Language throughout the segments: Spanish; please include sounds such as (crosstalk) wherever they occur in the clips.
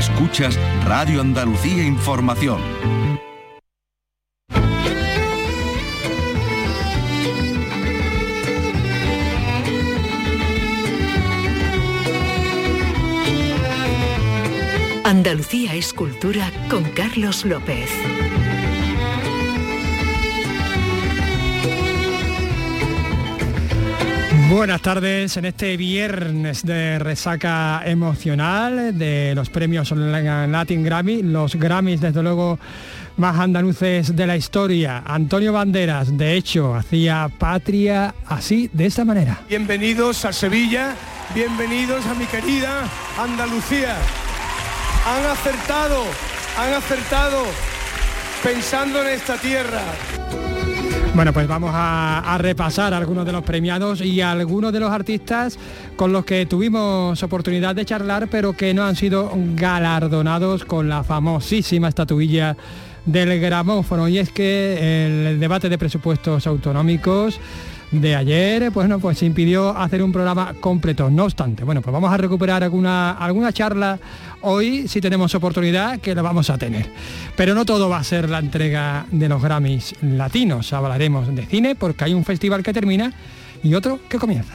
Escuchas Radio Andalucía Información. Andalucía es cultura con Carlos López. Buenas tardes en este viernes de resaca emocional de los premios Latin Grammy, los Grammys desde luego más andaluces de la historia. Antonio Banderas, de hecho, hacía patria así, de esta manera. Bienvenidos a Sevilla, bienvenidos a mi querida Andalucía. Han acertado, han acertado pensando en esta tierra. Bueno, pues vamos a, repasar algunos de los premiados y algunos de los artistas con los que tuvimos oportunidad de charlar, pero que no han sido galardonados con la famosísima estatuilla del gramófono. Y es que el debate de presupuestos autonómicos de ayer, pues no, pues se impidió hacer un programa completo. No obstante, bueno, pues vamos a recuperar alguna, alguna charla hoy, si tenemos oportunidad, que la vamos a tener. Pero no todo va a ser la entrega de los Grammys latinos. Hablaremos de cine porque hay un festival que termina y otro que comienza.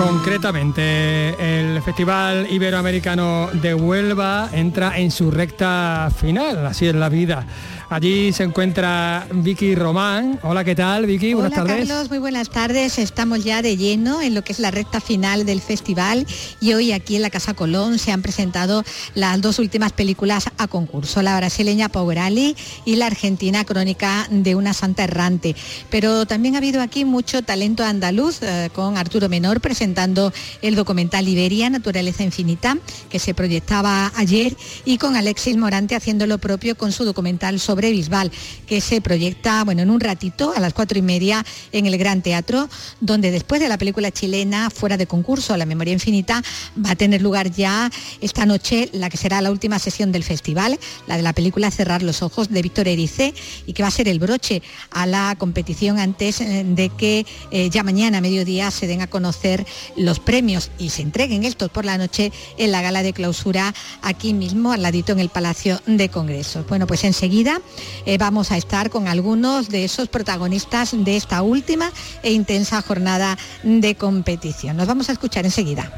Concretamente, el Festival Iberoamericano de Huelva entra en su recta final, así es la vida. Allí se encuentra Vicky Román. Hola, ¿qué tal, Vicky? Buenas Hola, tardes. Carlos, muy buenas tardes. Estamos ya de lleno en lo que es la recta final del festival y hoy aquí en la Casa Colón se han presentado las dos últimas películas a concurso, la brasileña Power Ali y la argentina Crónica de una Santa Errante. Pero también ha habido aquí mucho talento andaluz eh, con Arturo Menor presentando el documental Iberia, Naturaleza Infinita, que se proyectaba ayer, y con Alexis Morante haciendo lo propio con su documental sobre Bisbal, que se proyecta bueno, en un ratito a las cuatro y media en el Gran Teatro, donde después de la película chilena fuera de concurso, La Memoria Infinita, va a tener lugar ya esta noche la que será la última sesión del festival, la de la película Cerrar los Ojos de Víctor Erice, y que va a ser el broche a la competición antes eh, de que eh, ya mañana a mediodía se den a conocer los premios y se entreguen estos por la noche en la gala de clausura aquí mismo al ladito en el Palacio de Congresos. Bueno, pues enseguida eh, vamos a estar con algunos de esos protagonistas de esta última e intensa jornada de competición. Nos vamos a escuchar enseguida.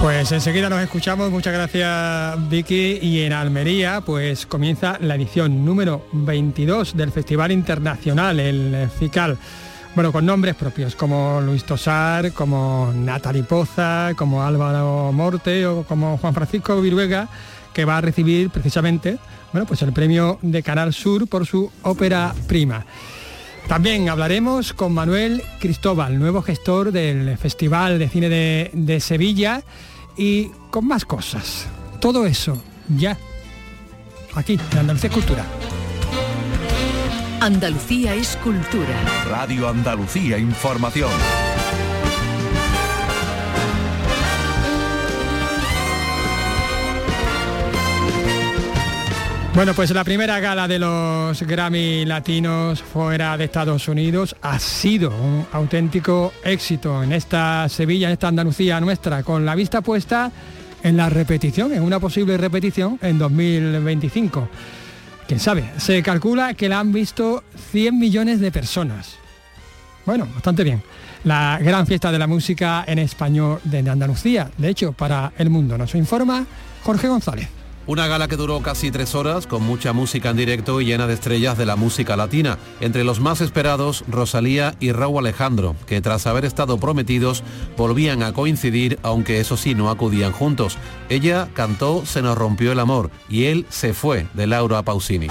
Pues enseguida nos escuchamos, muchas gracias Vicky. Y en Almería pues comienza la edición número 22 del Festival Internacional, el FICAL. Bueno, con nombres propios como Luis Tosar, como Natalie Poza, como Álvaro Morte o como Juan Francisco Viruega, que va a recibir precisamente bueno, pues el premio de Canal Sur por su ópera prima. También hablaremos con Manuel Cristóbal, nuevo gestor del Festival de Cine de, Sevilla y con más cosas. Todo eso ya aquí en Andalucía Cultura. Andalucía es cultura. Radio Andalucía Información. Bueno, pues la primera gala de los Grammy Latinos fuera de Estados Unidos ha sido un auténtico éxito en esta Sevilla, en esta Andalucía nuestra, con la vista puesta en la repetición, en una posible repetición en 2025. ¿Quién sabe? Se calcula que la han visto 100 millones de personas. Bueno, bastante bien. La gran fiesta de la música en español de Andalucía, de hecho, para el mundo. Nos informa Jorge González. Una gala que duró casi tres horas, con mucha música en directo y llena de estrellas de la música latina. Entre los más esperados, Rosalía y Raúl Alejandro, que tras haber estado prometidos, volvían a coincidir, aunque eso sí, no acudían juntos. Ella cantó Se nos rompió el amor y él se fue, de Laura Pausini.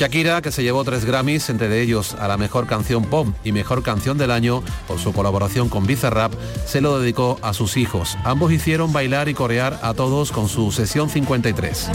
Shakira, que se llevó tres Grammys, entre ellos a la mejor canción pop y mejor canción del año por su colaboración con Bizarrap, se lo dedicó a sus hijos. Ambos hicieron bailar y corear a todos con su sesión 53.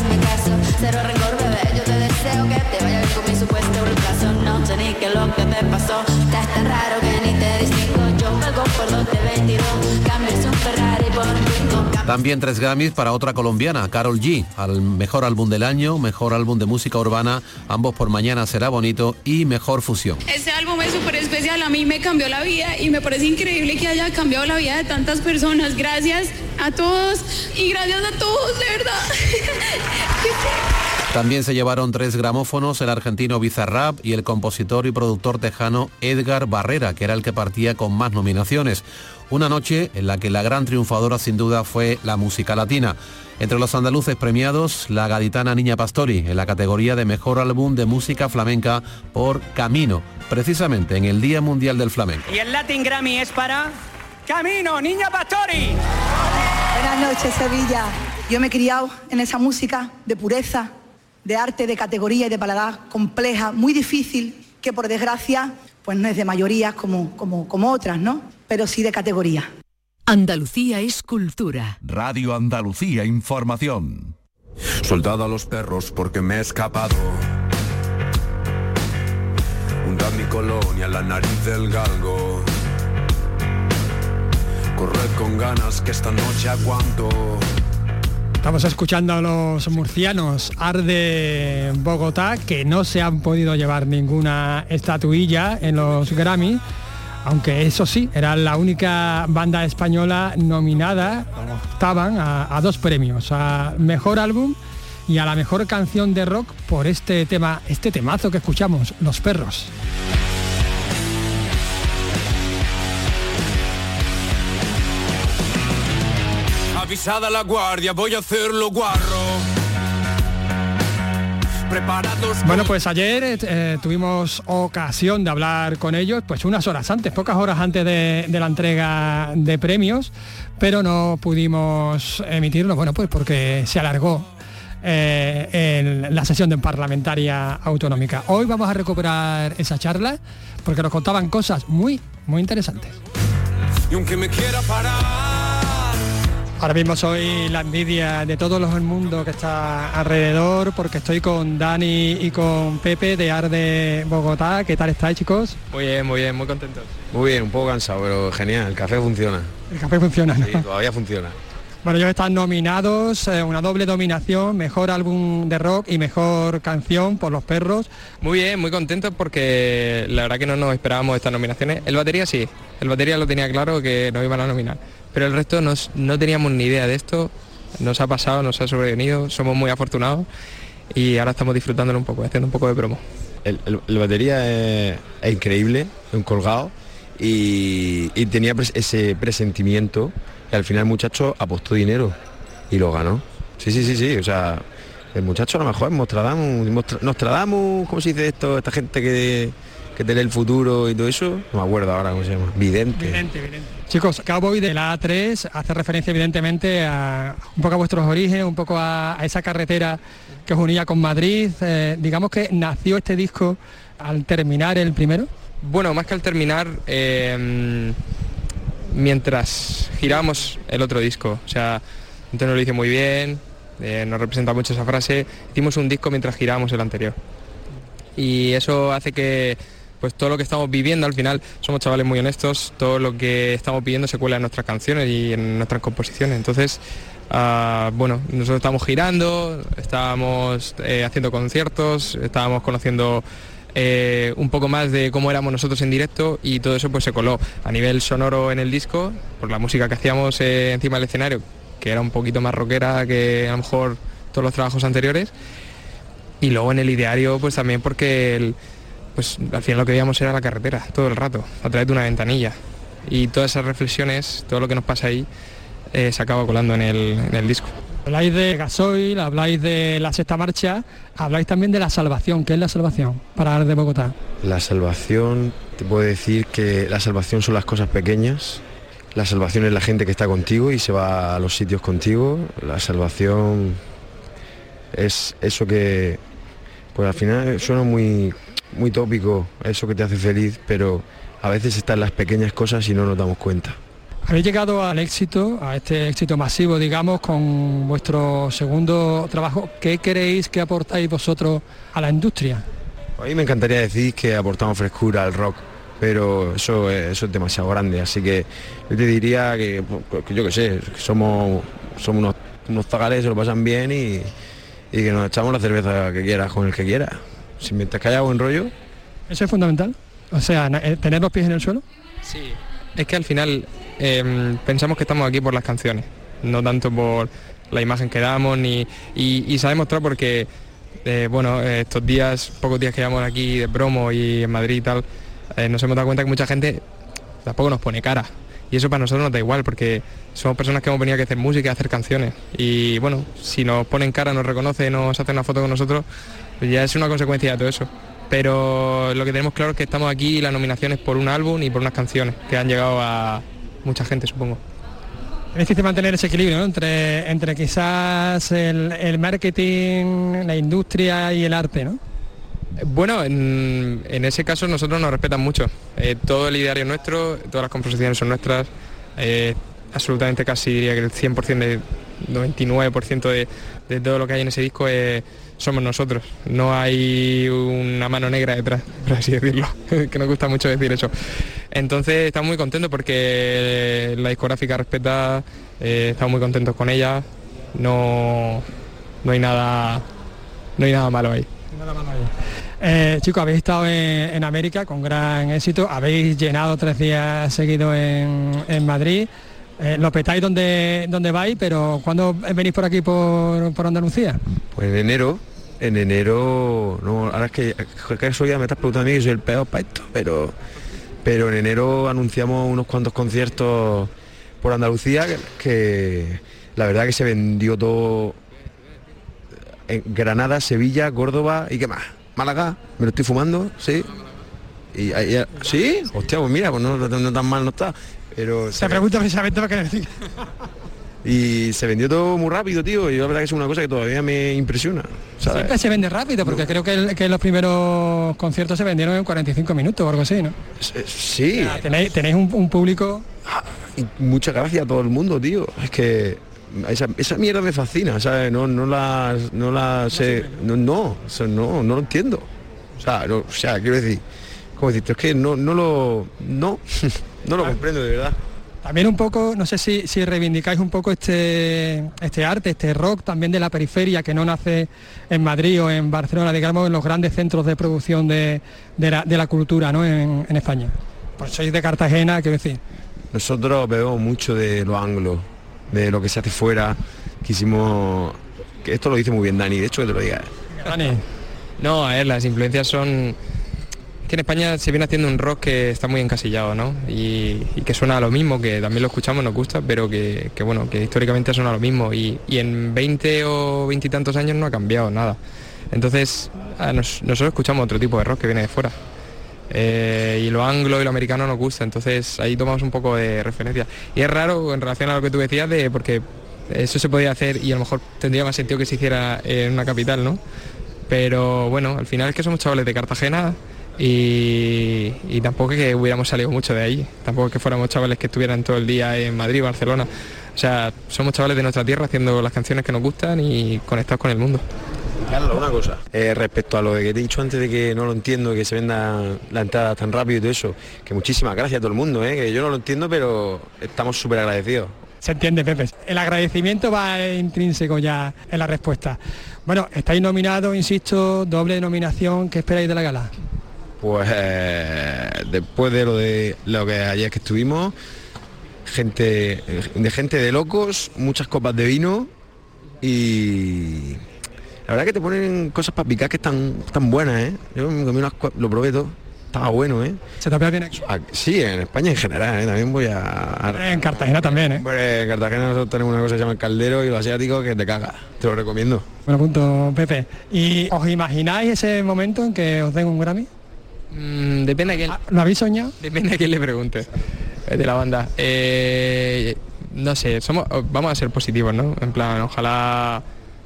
También tres Grammys para otra colombiana, Carol G, al mejor álbum del año, mejor álbum de música urbana, ambos por mañana será bonito y mejor fusión. Este álbum es súper especial, a mí me cambió la vida y me parece increíble que haya cambiado la vida de tantas personas. Gracias a todos y gracias a todos, de verdad. (laughs) También se llevaron tres gramófonos el argentino Bizarrap y el compositor y productor tejano Edgar Barrera, que era el que partía con más nominaciones. Una noche en la que la gran triunfadora sin duda fue la música latina. Entre los andaluces premiados, la gaditana Niña Pastori, en la categoría de Mejor Álbum de Música Flamenca por Camino, precisamente en el Día Mundial del Flamenco. Y el Latin Grammy es para Camino, Niña Pastori. Buenas noches, Sevilla. Yo me he criado en esa música de pureza, de arte, de categoría y de paladar compleja, muy difícil, que por desgracia pues no es de mayoría como, como, como otras, ¿no? Pero sí de categoría. Andalucía es cultura. Radio Andalucía Información. Soldado a los perros porque me he escapado. Hunda mi colonia, la nariz del galgo. Corred con ganas que esta noche aguanto. Estamos escuchando a los murcianos Arde Bogotá, que no se han podido llevar ninguna estatuilla en los Grammy, aunque eso sí, era la única banda española nominada, estaban a, a dos premios, a Mejor Álbum y a la Mejor Canción de Rock por este tema, este temazo que escuchamos, Los Perros. Avisada la guardia, voy a hacerlo guarro. Preparados. Bueno, pues ayer eh, eh, tuvimos ocasión de hablar con ellos, pues unas horas antes, pocas horas antes de, de la entrega de premios, pero no pudimos emitirlo, bueno, pues porque se alargó eh, en la sesión de parlamentaria autonómica. Hoy vamos a recuperar esa charla porque nos contaban cosas muy, muy interesantes. Y aunque me quiera parar. Ahora mismo soy la envidia de todo el mundo que está alrededor porque estoy con Dani y con Pepe de Arde Bogotá. ¿Qué tal estáis chicos? Muy bien, muy bien, muy contentos. Muy bien, un poco cansado, pero genial, el café funciona. El café funciona, ¿no? Sí, todavía funciona. Bueno, ellos están nominados, eh, una doble dominación, mejor álbum de rock y mejor canción por los perros. Muy bien, muy contentos porque la verdad que no nos esperábamos estas nominaciones. El batería sí, el batería lo tenía claro que nos iban a nominar, pero el resto nos- no teníamos ni idea de esto, nos ha pasado, nos ha sobrevenido, somos muy afortunados y ahora estamos disfrutándolo un poco, haciendo un poco de promo. El, el- batería es, increíble, un colgado y, y tenía ese presentimiento y al final el muchacho apostó dinero y lo ganó. Sí, sí, sí, sí, o sea, el muchacho a lo mejor es Nostradamus, Nostra- Nostradamus, ¿cómo se dice esto? Esta gente que, que te lee el futuro y todo eso, no me acuerdo ahora cómo se llama, vidente. Chicos, Cowboy de la A3 hace referencia evidentemente a un poco a vuestros orígenes, un poco a, a esa carretera que os unía con Madrid. Eh, digamos que nació este disco al terminar el primero. Bueno, más que al terminar, eh, mientras girábamos el otro disco, o sea, Antonio lo hizo muy bien, eh, nos representa mucho esa frase, hicimos un disco mientras girábamos el anterior. Y eso hace que pues todo lo que estamos viviendo al final somos chavales muy honestos, todo lo que estamos viviendo se cuela en nuestras canciones y en nuestras composiciones. Entonces, ah, bueno, nosotros estamos girando, estábamos eh, haciendo conciertos, estábamos conociendo eh, un poco más de cómo éramos nosotros en directo y todo eso pues se coló a nivel sonoro en el disco, por la música que hacíamos eh, encima del escenario, que era un poquito más rockera que a lo mejor todos los trabajos anteriores. Y luego en el ideario pues también porque el- pues al final lo que veíamos era la carretera todo el rato, a través de una ventanilla. Y todas esas reflexiones, todo lo que nos pasa ahí, eh, se acaba colando en el, en el disco. Habláis de gasoil, habláis de la sexta marcha, habláis también de la salvación. ¿Qué es la salvación para Arde Bogotá? La salvación, te puedo decir que la salvación son las cosas pequeñas, la salvación es la gente que está contigo y se va a los sitios contigo, la salvación es eso que, pues al final suena muy, muy tópico, eso que te hace feliz, pero a veces están las pequeñas cosas y no nos damos cuenta. Habéis llegado al éxito, a este éxito masivo, digamos, con vuestro segundo trabajo. ¿Qué queréis que aportáis vosotros a la industria? A mí me encantaría decir que aportamos frescura al rock, pero eso, es- eso es demasiado grande, así que yo te diría que, que yo qué sé, que somos somos unos, unos zagales, se lo pasan bien y, y que nos echamos la cerveza que quieras con el que quiera. Si mientras que haya buen rollo. Eso es fundamental. O sea, eh, tener los pies en el suelo. Sí, es que al final em, pensamos que estamos aquí por las canciones, no tanto por la imagen que damos ni y, y se ha demostrado porque eh, bueno estos días, pocos días que llevamos aquí de promo y en Madrid y tal, eh, nos hemos dado cuenta que mucha gente tampoco nos pone cara. Y eso para nosotros nos da igual, porque somos personas que hemos venido aquí a hacer música, a hacer canciones. Y bueno, si nos ponen cara, nos reconoce, nos hace una foto con nosotros, pues ya es una consecuencia de todo eso. Pero lo que tenemos claro es que estamos aquí y la nominación es por un álbum y por unas canciones que han llegado a mucha gente, supongo. Que mantener ese equilibrio ¿no? entre, entre quizás el, el marketing, la industria y el arte, ¿no? Bueno, en, en ese caso nosotros nos respetan mucho. Eh, todo el ideario es nuestro, todas las composiciones son nuestras. eh, absolutamente casi diría que el 100% de 99% de, de todo lo que hay en ese disco es- somos nosotros. No hay una mano negra detrás, por así decirlo, (laughs) que nos gusta mucho decir eso. Entonces estamos muy contentos porque la discográfica respeta, eh, estamos muy contentos con ella. No, no hay nada, no hay nada malo ahí. Eh, chicos, habéis estado en, en América con gran éxito, habéis llenado tres días seguidos en, en Madrid. Eh, lo petáis donde, donde vais, pero ¿cuándo venís por aquí por, por Andalucía? Pues en enero, en enero, no, ahora es que, eso ya me estás preguntando a mí, soy el peor para esto, pero, pero en enero anunciamos unos cuantos conciertos por Andalucía que, la verdad que se vendió todo en Granada, Sevilla, Córdoba y qué más. Málaga, me lo estoy fumando, sí. Y, ahí- sí, hostia, pues mira, pues no, no tan mal no está. Pero Se pregunta precisamente para que decir. (laughs) y se vendió todo muy rápido, tío. Y la verdad que es una cosa que todavía me impresiona. ¿sabes? Siempre se vende rápido, porque creo que, el- que los primeros conciertos se vendieron en 45 minutos o algo así, ¿no? Sí. O sea, tenéis tenéis un, un público... Y muchas gracias a todo el mundo, tío. Es que esa, esa mierda me fascina, ¿sabes? No, no la, no la sé, no, no, o sea, no, no lo entiendo. O sea, no, o sea, quiero decir, ¿cómo decirte? Es que no, no lo, no, (laughs) no lo comprendo de verdad. También un poco, no sé si, si reivindicáis un poco este, este arte, este rock también de la periferia que no nace en Madrid o en Barcelona, digamos, en los grandes centros de producción de, de la, de la cultura ¿no? en, en España. Pues sois de Cartagena, quiero decir. Nosotros bebemos mucho de los anglos, de lo que se hace fuera. Quisimos, que esto lo dice muy bien Dani, de hecho que te lo diga. No, a ver, las influencias son... En España se viene haciendo un rock que está muy encasillado, ¿no? Y, que suena a lo mismo, que también lo escuchamos, nos gusta, pero que, bueno, que históricamente suena a lo mismo. Y, en 20 o 20 y tantos años no ha cambiado nada. Entonces, nosotros escuchamos otro tipo de rock que viene de fuera. Eh, y lo anglo y lo americano nos gusta, entonces ahí tomamos un poco de referencia. Y es raro en relación a lo que tú decías de porque eso se podía hacer y a lo mejor tendría más sentido que se hiciera en una capital, ¿no? Pero bueno, al final es que somos chavales de Cartagena y, y tampoco es que hubiéramos salido mucho de ahí, tampoco es que fuéramos chavales que estuvieran todo el día en Madrid, Barcelona. O sea, somos chavales de nuestra tierra haciendo las canciones que nos gustan y conectados con el mundo. Carlos, una cosa. Eh, respecto a lo que te he dicho antes de que no lo entiendo, que se venda la entrada tan rápido y todo eso, que muchísimas gracias a todo el mundo, eh, que yo no lo entiendo, pero estamos súper agradecidos. Se entiende, Pepe. El agradecimiento va intrínseco ya en la respuesta. Bueno, estáis nominados, insisto, doble nominación. ¿Qué esperáis de la gala? Pues eh, después de lo de lo que ayer que estuvimos, gente de gente de locos, muchas copas de vino y la verdad que te ponen cosas para picar que están, están buenas, ¿eh? Yo me comí unas lo probé todo, estaba bueno, ¿eh? ¿Se te bien aquí? Ah, Sí, en España en general, ¿eh? también voy a... En Cartagena también, ¿eh? En Cartagena nosotros tenemos una cosa que se llama el caldero y los asiáticos que te caga, te lo recomiendo. Buen punto, Pepe. ¿Y os imagináis ese momento en que os den un Grammy? Mm, depende a quién. ¿Lo habéis soñado? Depende a quién le pregunte eh, de la banda. Eh, no sé, somos, vamos a ser positivos, ¿no? En plan, ojalá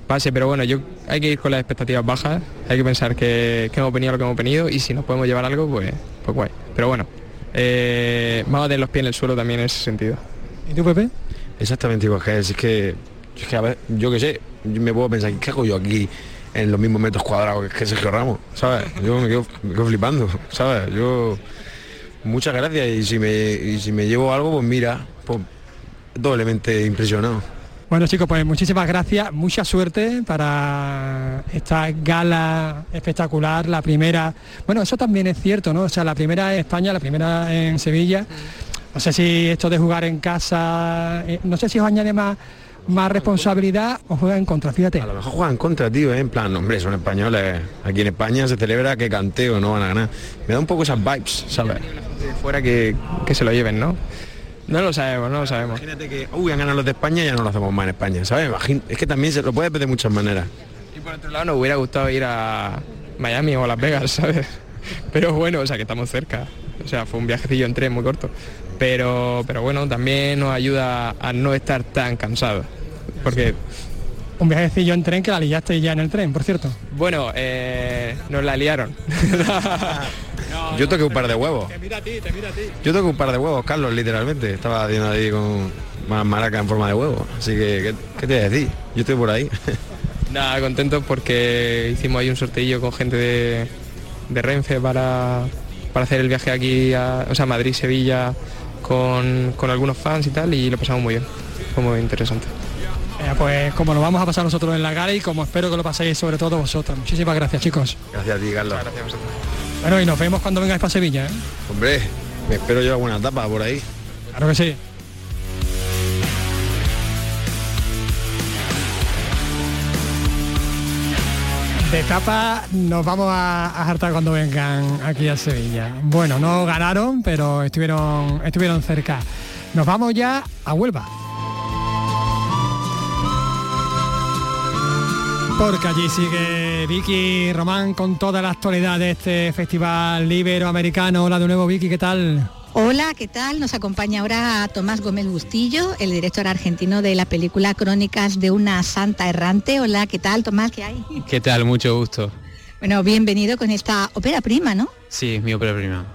pase, pero bueno, yo hay que ir con las expectativas bajas, hay que pensar que, que hemos venido lo que hemos venido y si nos podemos llevar algo, pues, pues guay. Pero bueno, eh, vamos a tener los pies en el suelo también en ese sentido. ¿Y tú, Pepe? Exactamente igual que es, es que, es que a ver, yo qué sé, yo me puedo pensar, ¿qué hago yo aquí en los mismos metros cuadrados que Sergio Ramos? ¿Sabes? Yo me quedo, me quedo flipando, ¿sabes? Yo, muchas gracias y si me, y si me llevo algo, pues mira, pues doblemente impresionado. Bueno chicos, pues muchísimas gracias, mucha suerte para esta gala espectacular, la primera, bueno, eso también es cierto, ¿no? O sea, la primera en España, la primera en Sevilla. No sé si esto de jugar en casa, eh, no sé si os añade más más responsabilidad o juega en contra, fíjate. A lo mejor juegan en contra, tío, ¿eh? en plan, hombre, son españoles. Aquí en España se celebra que canteo, no van a ganar. Me da un poco esas vibes, ¿sabes? De fuera que, que se lo lleven, ¿no? No lo sabemos, no lo sabemos. Imagínate que, uy, han ganado los de España y ya no lo hacemos más en España, ¿sabes? Imagín- es que también se lo puede ver de muchas maneras. Y por otro lado nos hubiera gustado ir a Miami o a Las Vegas, ¿sabes? (laughs) Pero bueno, o sea que estamos cerca. O sea, fue un viajecillo en tren muy corto. Pero, pero bueno, también nos ayuda a no estar tan cansados. Porque, Un viajecillo en tren que la liaste ya en el tren, por cierto. bueno, eh, nos la liaron. (laughs) Yo toqué un par de huevos. mira a ti, te mira a ti. Yo toqué un par de huevos, Carlos, literalmente. Estaba haciendo ahí con más maraca en forma de huevo. Así que, ¿qué, qué te voy a decir? Yo estoy por ahí. (laughs) Nada, contentos porque hicimos ahí un sorteillo con gente de, de Renfe para, para hacer el viaje aquí a o sea, Madrid-Sevilla con, con algunos fans y tal y lo pasamos muy bien. Fue muy interesante. Eh, pues como lo vamos a pasar nosotros en la gala y como espero que lo paséis sobre todo vosotros. Muchísimas gracias chicos. Gracias a ti, Carlos. Gracias a vosotros. Bueno, y nos vemos cuando vengáis para Sevilla, ¿eh? Hombre, me espero yo alguna tapa por ahí. Claro que sí. De etapa nos vamos a, a hartar cuando vengan aquí a Sevilla. Bueno, no ganaron, pero estuvieron, estuvieron cerca. Nos vamos ya a Huelva. Porque allí sigue Vicky Román con toda la actualidad de este festival iberoamericano. Hola de nuevo Vicky, ¿qué tal? Hola, ¿qué tal? Nos acompaña ahora Tomás Gómez Bustillo, el director argentino de la película Crónicas de una Santa Errante. Hola, ¿qué tal, Tomás? ¿Qué hay? ¿Qué tal? Mucho gusto. Bueno, bienvenido con esta ópera prima, ¿no? Sí, es mi ópera prima.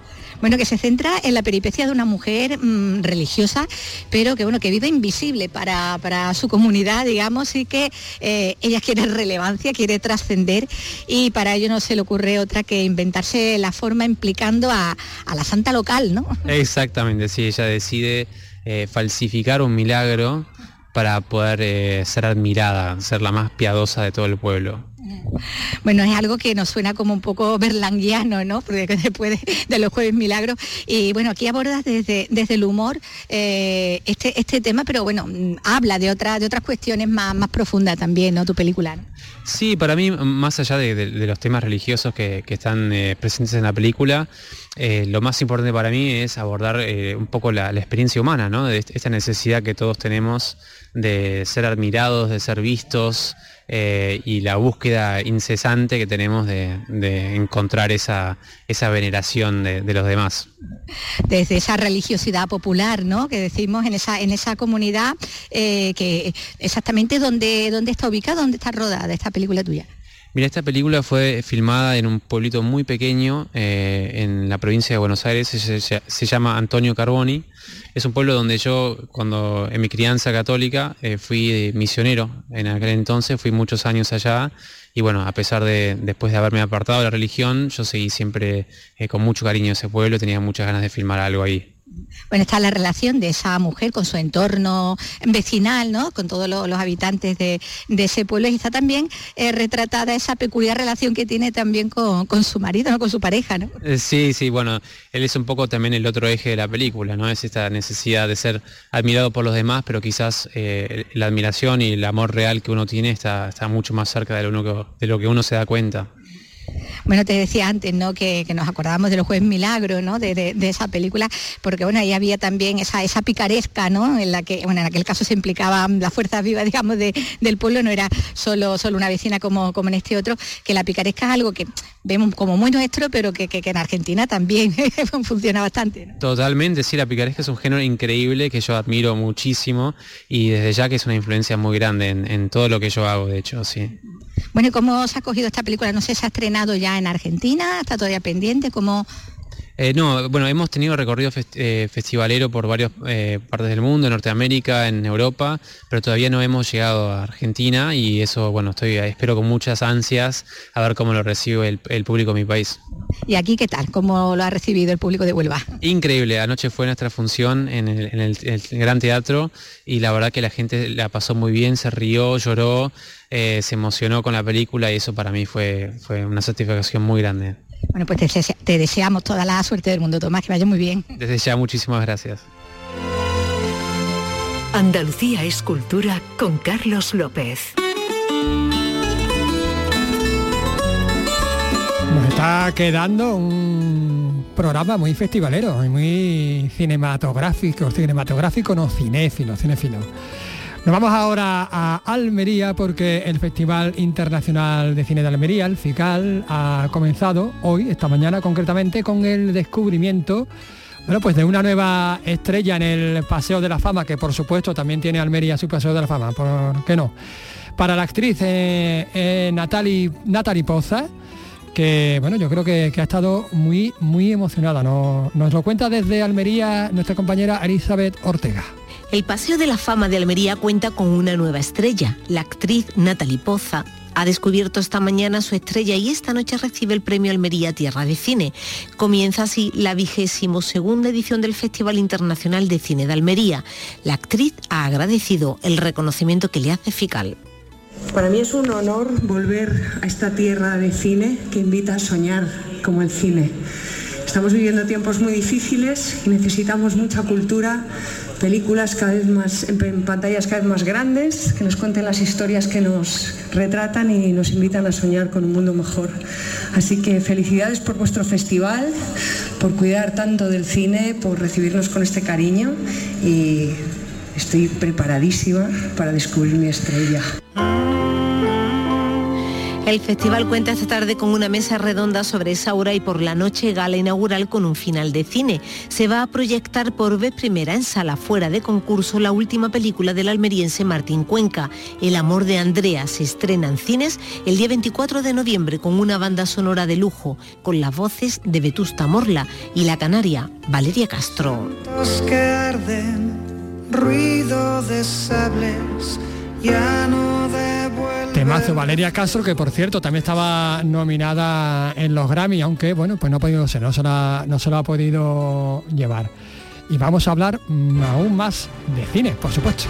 Bueno, que se centra en la peripecia de una mujer mm, religiosa, pero que bueno, que vive invisible para, para su comunidad, digamos, y que eh, ella quiere relevancia, quiere trascender, y para ello no se le ocurre otra que inventarse la forma implicando a, a la santa local, ¿no? (laughs) Exactamente, sí, ella decide eh, falsificar un milagro para poder eh, ser admirada, ser la más piadosa de todo el pueblo. Bueno, es algo que nos suena como un poco berlanguiano, ¿no? Porque (laughs) después de, los jueves milagros. Y bueno, aquí abordas desde, desde el humor eh, este, este tema, pero bueno, mm, habla de, otra, de otras cuestiones más, más profundas también, ¿no? Tu película. Sí, para mí, más allá de, los temas religiosos que, están eh, presentes en la película, eh, lo más importante para mí es abordar un poco la, la experiencia humana, ¿no? De est- esta necesidad que todos tenemos de ser admirados, de ser vistos eh, y la búsqueda incesante que tenemos de, encontrar esa, esa veneración de- de los demás. desde esa religiosidad popular, ¿no? Que decimos en esa, en esa comunidad, eh, que exactamente dónde, dónde está ubicada, dónde está rodada esta película tuya. Mira, esta película fue filmada en un pueblito muy pequeño eh, en la provincia de Buenos Aires, se, llama Antonio Carboni. Es un pueblo donde yo, cuando en mi crianza católica, eh, fui misionero en aquel entonces, fui muchos años allá y bueno, a pesar de, después de haberme apartado de la religión, yo seguí siempre eh, con mucho cariño ese pueblo, tenía muchas ganas de filmar algo ahí. Bueno, está la relación de esa mujer con su entorno vecinal, ¿no? Con todos lo- los habitantes de, ese pueblo y está también eh, retratada esa peculiar relación que tiene también con, su marido, ¿no? Con su pareja, ¿no? Eh, Sí, sí, bueno, él es un poco también el otro eje de la película, ¿no? Es esta necesidad de ser admirado por los demás, pero quizás eh, la admiración y el amor real que uno tiene está, mucho más cerca de lo que uno se da cuenta. Bueno, te decía antes, ¿no? Que, nos acordábamos de los jueves milagro, ¿no? De, esa película, porque bueno, ahí había también esa, esa picaresca, ¿no? En la que, bueno, en aquel caso se implicaban las fuerzas vivas, (laughs) digamos, de- del pueblo, no era solo, solo una vecina como, como en este otro, que la picaresca es algo que vemos como muy nuestro, pero que, en Argentina también (laughs) funciona bastante. Totalmente, sí, la picaresca es un género increíble que yo admiro muchísimo y desde ya que es una influencia muy grande en, en todo lo que yo hago, de hecho, sí. Bueno, ¿y cómo se ha cogido esta película? No sé, ¿se ha estrenado ya en Argentina? ¿Está todavía pendiente? ¿Cómo, Eh, no, bueno, hemos tenido recorrido eh, festivalero por varias eh, partes del mundo, en Norteamérica, en Europa, pero todavía no hemos llegado a Argentina y eso, bueno, estoy espero con muchas ansias a ver cómo lo recibe el, público de mi país. ¿Y aquí qué tal? ¿Cómo lo ha recibido el público de Huelva? Increíble, anoche fue nuestra función en el, Gran Teatro y la verdad que la gente la pasó muy bien, se rió, lloró, se emocionó con la película y eso para mí fue, fue una satisfacción muy grande. Bueno, pues te, deseamos toda la suerte del mundo, Tomás, que vaya muy bien. Desde ya, muchísimas gracias. Andalucía es cultura con Carlos López. Nos está quedando un programa muy festivalero y muy cinematográfico, cinematográfico no, cinéfilo, cinéfilo. Nos vamos ahora a Almería porque el Festival Internacional de Cine de Almería, el FICAL, ha comenzado hoy, esta mañana concretamente, con el descubrimiento bueno, pues de una nueva estrella en el Paseo de la Fama, que por supuesto también tiene Almería su Paseo de la Fama, ¿por qué no? Para la actriz eh, eh, Natalie, Poza, que bueno, yo creo que, ha estado muy, muy emocionada. Nos lo cuenta desde Almería nuestra compañera Elizabeth Ortega. El Paseo de la Fama de Almería cuenta con una nueva estrella. La actriz Natalie Poza ha descubierto esta mañana su estrella y esta noche recibe el premio Almería Tierra de Cine. Comienza así la vigésimo segunda edición del Festival Internacional de Cine de Almería. La actriz ha agradecido el reconocimiento que le hace FICAL. Para mí es un honor volver a esta tierra de cine que invita a soñar como el cine. Estamos viviendo tiempos muy difíciles y necesitamos mucha cultura películas cada vez más, en pantallas cada vez más grandes, que nos cuenten las historias que nos retratan y nos invitan a soñar con un mundo mejor. Así que felicidades por vuestro festival, por cuidar tanto del cine, por recibirnos con este cariño y estoy preparadísima para descubrir mi estrella. El festival cuenta esta tarde con una mesa redonda sobre esa hora y por la noche gala inaugural con un final de cine. Se va a proyectar por vez primera en sala fuera de concurso la última película del almeriense Martín Cuenca, El amor de Andrea. Se estrena en cines el día 24 de noviembre con una banda sonora de lujo, con las voces de Vetusta Morla y la canaria Valeria Castro. Temazo Valeria Castro, que por cierto también estaba nominada en los Grammy, aunque bueno, pues no ha podido ser, no se, no se lo ha podido llevar. Y vamos a hablar mm, aún más de cine, por supuesto.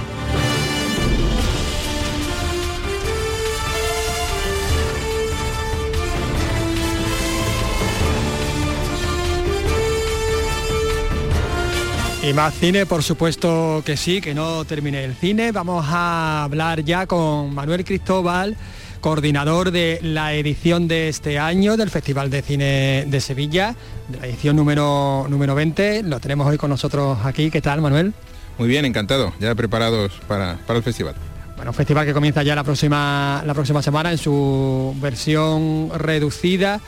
Y más cine, por supuesto que sí, que no termine el cine. Vamos a hablar ya con Manuel Cristóbal, coordinador de la edición de este año del Festival de Cine de Sevilla, de la edición número, número 20. Lo tenemos hoy con nosotros aquí. ¿Qué tal, Manuel? Muy bien, encantado, ya preparados para, el festival. Bueno, un festival que comienza ya la próxima, la próxima semana en su versión reducida,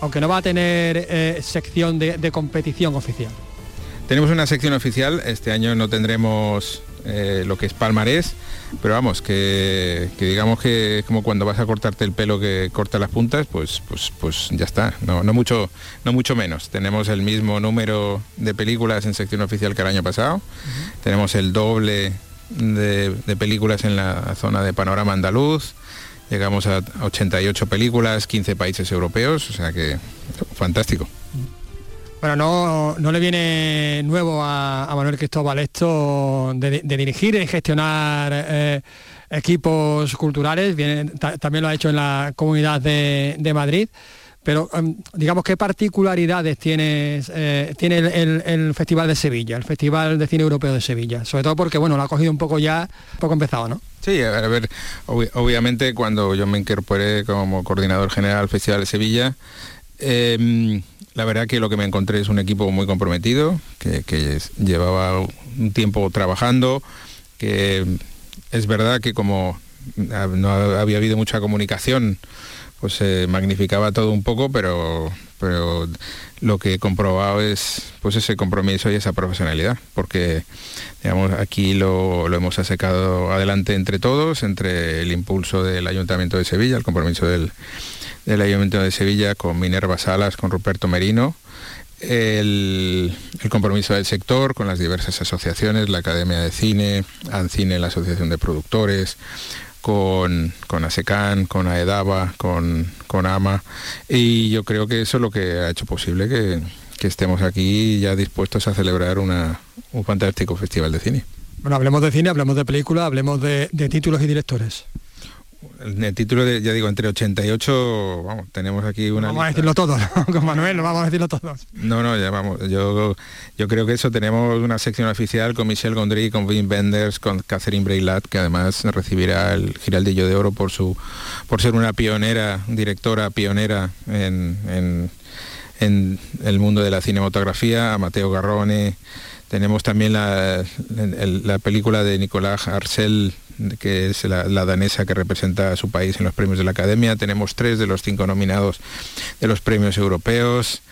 aunque no va a tener eh, sección de competición oficial. Tenemos una sección oficial, este año no tendremos eh, lo que es palmarés, pero vamos, que, digamos que es como cuando vas a cortarte el pelo que corta las puntas, pues, pues, pues ya está, no, mucho, no mucho menos. Tenemos el mismo número de películas en sección oficial que el año pasado, tenemos el doble de, de, películas en la zona de panorama andaluz, llegamos a 88 películas, 15 países europeos, o sea que fantástico. Bueno, no, le viene nuevo a, Manuel Cristóbal esto de, dirigir y gestionar eh, equipos culturales, también lo ha hecho en la comunidad de, Madrid, pero em, digamos qué particularidades tiene, eh, tiene el, Festival de Sevilla, el Festival de Cine Europeo de Sevilla, sobre todo porque bueno, lo ha cogido un poco ya, un poco empezado, ¿no? Sí, a ver, obviamente cuando yo me incorporé como coordinador general del Festival de Sevilla, em, la verdad que lo que me encontré es un equipo muy comprometido, que, llevaba un tiempo trabajando, que es verdad que como no había habido mucha comunicación, pues se magnificaba todo un poco, pero, pero lo que he comprobado es pues ese compromiso y esa profesionalidad, porque digamos, aquí lo, lo hemos sacado adelante entre todos, entre el impulso del Ayuntamiento de Sevilla, el compromiso del del Ayuntamiento de Sevilla con Minerva Salas, con Ruperto Merino, el, compromiso del sector con las diversas asociaciones, la Academia de Cine, ANCINE, la Asociación de Productores, con, con ASECAN, con AEDABA, con, con AMA, y yo creo que eso es lo que ha hecho posible que, estemos aquí ya dispuestos a celebrar una, un fantástico festival de cine. Bueno, hablemos de cine, hablemos de película, hablemos de títulos y directores el título de, ya digo, entre 88, vamos, tenemos aquí una... vamos a decirlo todo, (laughs) con Manuel, vamos a decirlo todo. No, no, ya vamos, yo, yo creo que eso, tenemos una sección oficial con Michelle Gondry, con Wim Wenders, con Catherine Breilat, que además recibirá el Giraldillo de Oro por, su, por ser una pionera, directora pionera en, en, el mundo de la cinematografía, a Mateo Garrone, tenemos también la, la película de Nicolás Arcel, que es la, danesa que representa a su país en los premios de la Academia. Tenemos tres de los cinco nominados de los premios europeos.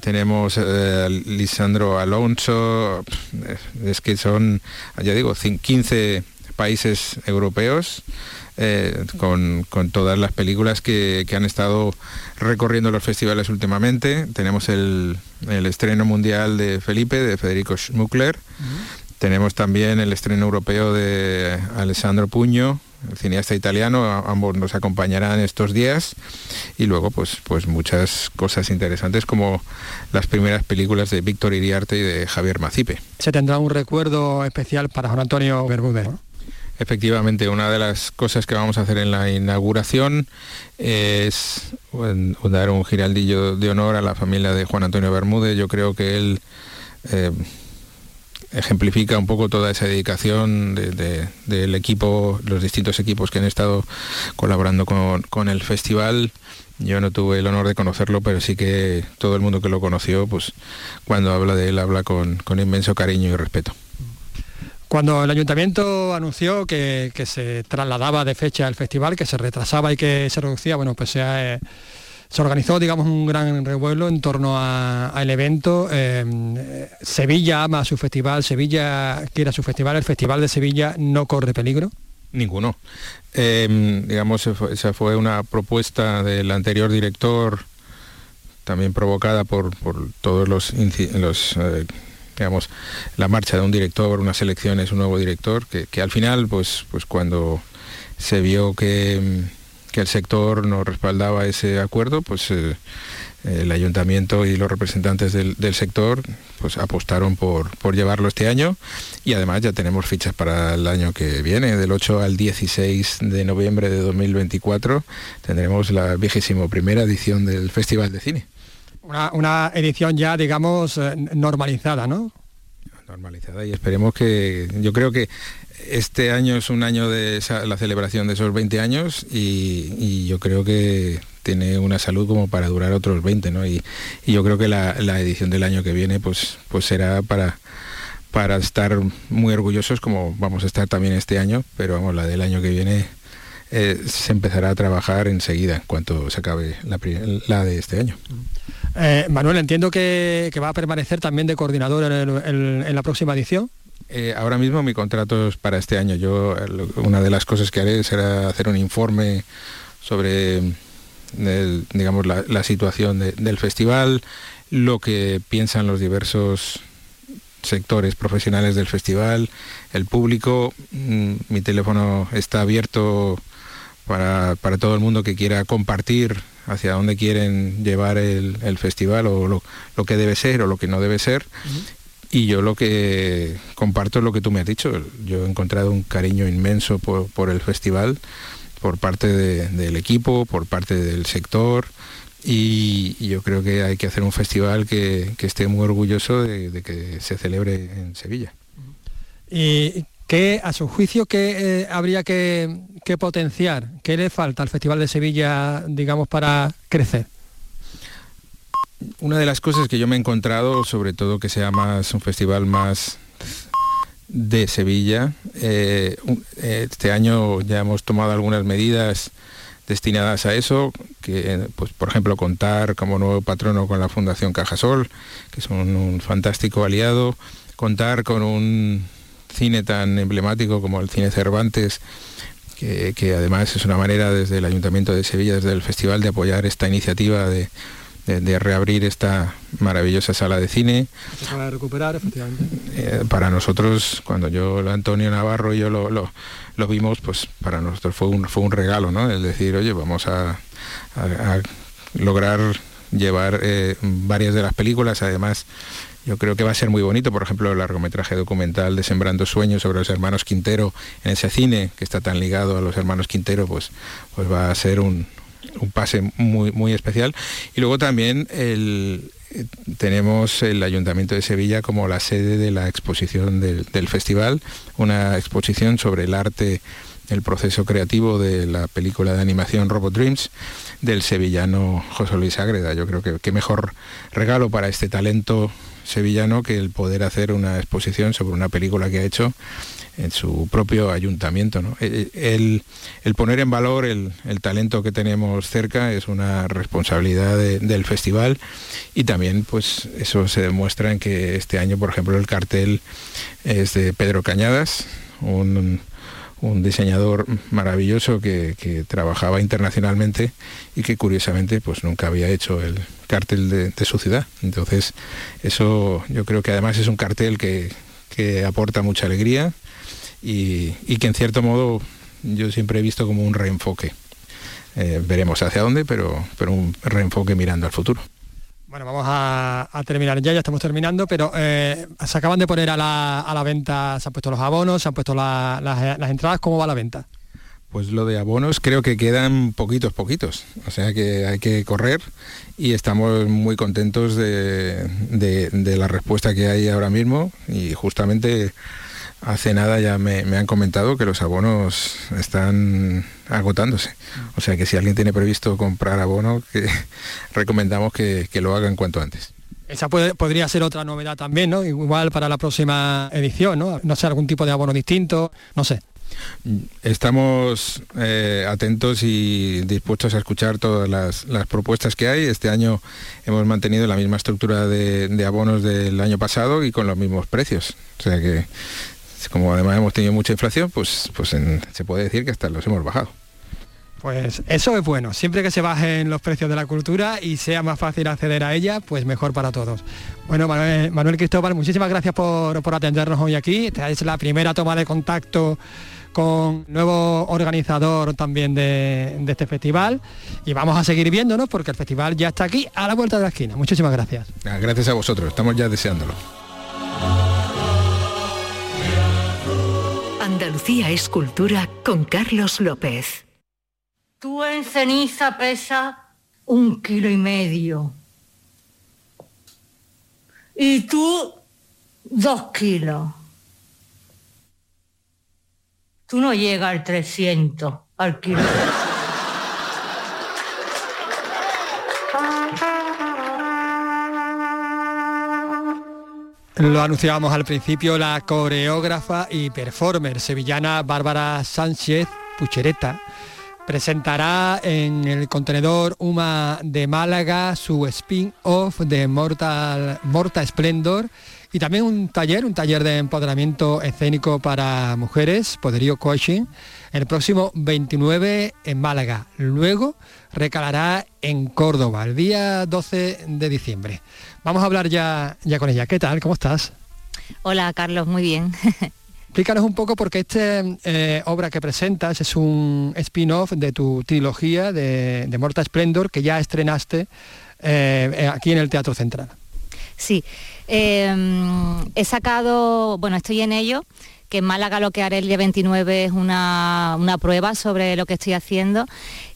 Tenemos eh, Lisandro Alonso, es que son, ya digo, 15 países europeos eh, con, todas las películas que, han estado recorriendo los festivales últimamente. Tenemos el, estreno mundial de Felipe, de Federico Schmuckler. Tenemos también el estreno europeo de Alessandro Puño, el cineasta italiano, ambos nos acompañarán estos días y luego pues, pues muchas cosas interesantes como las primeras películas de Víctor Iriarte y de Javier Macipe. Se tendrá un recuerdo especial para Juan Antonio Bermúdez. Efectivamente, una de las cosas que vamos a hacer en la inauguración es dar un giraldillo de honor a la familia de Juan Antonio Bermúdez. Yo creo que él eh, ejemplifica un poco toda esa dedicación del equipo, los distintos equipos que han estado colaborando con, el festival. Yo no tuve el honor de conocerlo, pero sí que todo el mundo que lo conoció, pues cuando habla de él habla con, inmenso cariño y respeto. Cuando el ayuntamiento anunció que, se trasladaba de fecha el festival, que se retrasaba y que se reducía, bueno, pues se ha, se organizó, digamos, un gran revuelo en torno al evento. Eh, Sevilla ama su festival, Sevilla quiere su festival, el Festival de Sevilla no corre peligro. Ninguno. Eh, digamos, esa fue una propuesta del anterior director, también provocada por, todos los, eh, digamos, la marcha de un director, unas elecciones, un nuevo director, que, que al final, pues, pues cuando se vio que que el sector no respaldaba ese acuerdo, pues eh, el ayuntamiento y los representantes del, sector pues apostaron por, por, llevarlo este año y además ya tenemos fichas para el año que viene, del 8 al 16 de noviembre de 2024 tendremos la vigésimo primera edición del Festival de Cine. Una, una edición ya, digamos, eh, normalizada, ¿no? normalizada y esperemos que yo creo que este año es un año de la celebración de esos 20 años y, yo creo que tiene una salud como para durar otros 20, ¿no? Y, yo creo que la, edición del año que viene pues, pues será para, para estar muy orgullosos como vamos a estar también este año, pero vamos, la del año que viene eh, se empezará a trabajar enseguida en cuanto se acabe la, de este año. Eh, Manuel, entiendo que, va a permanecer también de coordinador en la próxima edición. Eh, ahora mismo mi contrato es para este año. Yo una de las cosas que haré será hacer un informe sobre digamos la, situación del festival, lo que piensan los diversos sectores profesionales del festival, el público. Mm, mi teléfono está abierto para, todo el mundo que quiera compartir hacia dónde quieren llevar el, festival o lo, que debe ser o lo que no debe ser. Y yo lo que comparto es lo que tú me has dicho. Yo he encontrado un cariño inmenso por, el festival, por parte del equipo, por parte del sector. Y, yo creo que hay que hacer un festival que, esté muy orgulloso de, que se celebre en Sevilla. ¿Y qué, a su juicio, qué eh, habría que, que potenciar? ¿Qué le falta al Festival de Sevilla, digamos, para crecer? Una de las cosas que yo me he encontrado, sobre todo que sea más un festival más de Sevilla, eh, este año ya hemos tomado algunas medidas destinadas a eso, que pues por ejemplo contar como nuevo patrono con la Fundación Cajasol, que es un, fantástico aliado, contar con un cine tan emblemático como el cine Cervantes, que, además es una manera desde el Ayuntamiento de Sevilla, desde el festival, de apoyar esta iniciativa de, de, reabrir esta maravillosa sala de cine. Se acaba de recuperar, efectivamente. Eh, para nosotros, cuando yo, Antonio Navarro y yo lo, lo, vimos, pues para nosotros fue un, fue un regalo, ¿no? El decir, oye, vamos a, lograr llevar eh, varias de las películas, además yo creo que va a ser muy bonito, por ejemplo, el largometraje documental de Sembrando Sueños sobre los hermanos Quintero en ese cine, que está tan ligado a los hermanos Quintero, pues, pues va a ser un, un pase muy, muy especial. Y luego también el, tenemos el Ayuntamiento de Sevilla como la sede de la exposición del, festival, una exposición sobre el arte, el proceso creativo de la película de animación Robot Dreams del sevillano José Luis Ágreda. Yo creo que qué mejor regalo para este talento sevillano que el poder hacer una exposición sobre una película que ha hecho en su propio ayuntamiento. Eh, eh, el, poner en valor el, talento que tenemos cerca es una responsabilidad del festival y también pues eso se demuestra en que este año, por ejemplo, el cartel es de Pedro Cañadas, un, diseñador maravilloso que, trabajaba internacionalmente y que curiosamente pues nunca había hecho el cartel de, su ciudad. Entonces eso yo creo que además es un cartel que, que aporta mucha alegría y, que en cierto modo yo siempre he visto como un reenfoque. Eh, veremos hacia dónde, pero, pero un reenfoque mirando al futuro. Bueno, vamos a, terminar ya, ya estamos terminando, pero eh, se acaban de poner a la, a la, venta, se han puesto los abonos, se han puesto las entradas, ¿cómo va la venta? Pues lo de abonos creo que quedan poquitos, poquitos. O sea que hay que correr y estamos muy contentos de, de la respuesta que hay ahora mismo y justamente Hace nada ya me, han comentado que los abonos están agotándose. O sea que si alguien tiene previsto comprar abono, que (laughs) recomendamos que, lo hagan cuanto antes. Esa podría ser otra novedad también, ¿no? Igual para la próxima edición, ¿no? No sé, algún tipo de abono distinto, no sé. Estamos eh, atentos y dispuestos a escuchar todas las, propuestas que hay. Este año hemos mantenido la misma estructura de, de, abonos del año pasado y con los mismos precios. O sea que como además hemos tenido mucha inflación, pues, pues se puede decir que hasta los hemos bajado. Pues eso es bueno, siempre que se bajen los precios de la cultura y sea más fácil acceder a ella, pues mejor para todos. Bueno, Manuel, Cristóbal, muchísimas gracias por, atendernos hoy aquí. Esta es la primera toma de contacto con nuevo organizador también de, de, este festival y vamos a seguir viéndonos porque el festival ya está aquí a la vuelta de la esquina. Muchísimas gracias. Ah, gracias a vosotros, estamos ya deseándolo. Andalucía es cultura con Carlos López. Tú en ceniza pesa un kilo y medio. Y tú dos kilos. Tú no llegas al 300 al kilo. Lo anunciábamos al principio, la coreógrafa y performer sevillana Bárbara Sánchez Puchereta presentará en el contenedor UMA de Málaga su spin-off de Mortal, Morta Splendor y también un taller, un taller de empoderamiento escénico para mujeres, Poderío Coaching, el próximo 29 en Málaga. Luego recalará en Córdoba, el día 12 de diciembre. Vamos a hablar ya, ya con ella. ¿Qué tal? ¿Cómo estás? Hola, Carlos, muy bien. (laughs) Explícanos un poco porque esta eh, obra que presentas es un spin-off de tu trilogía de, de Morta Splendor que ya estrenaste eh, aquí en el Teatro Central. Sí, he sacado, bueno, estoy en ello, que en Málaga lo que haré el día 29 es una, prueba sobre lo que estoy haciendo.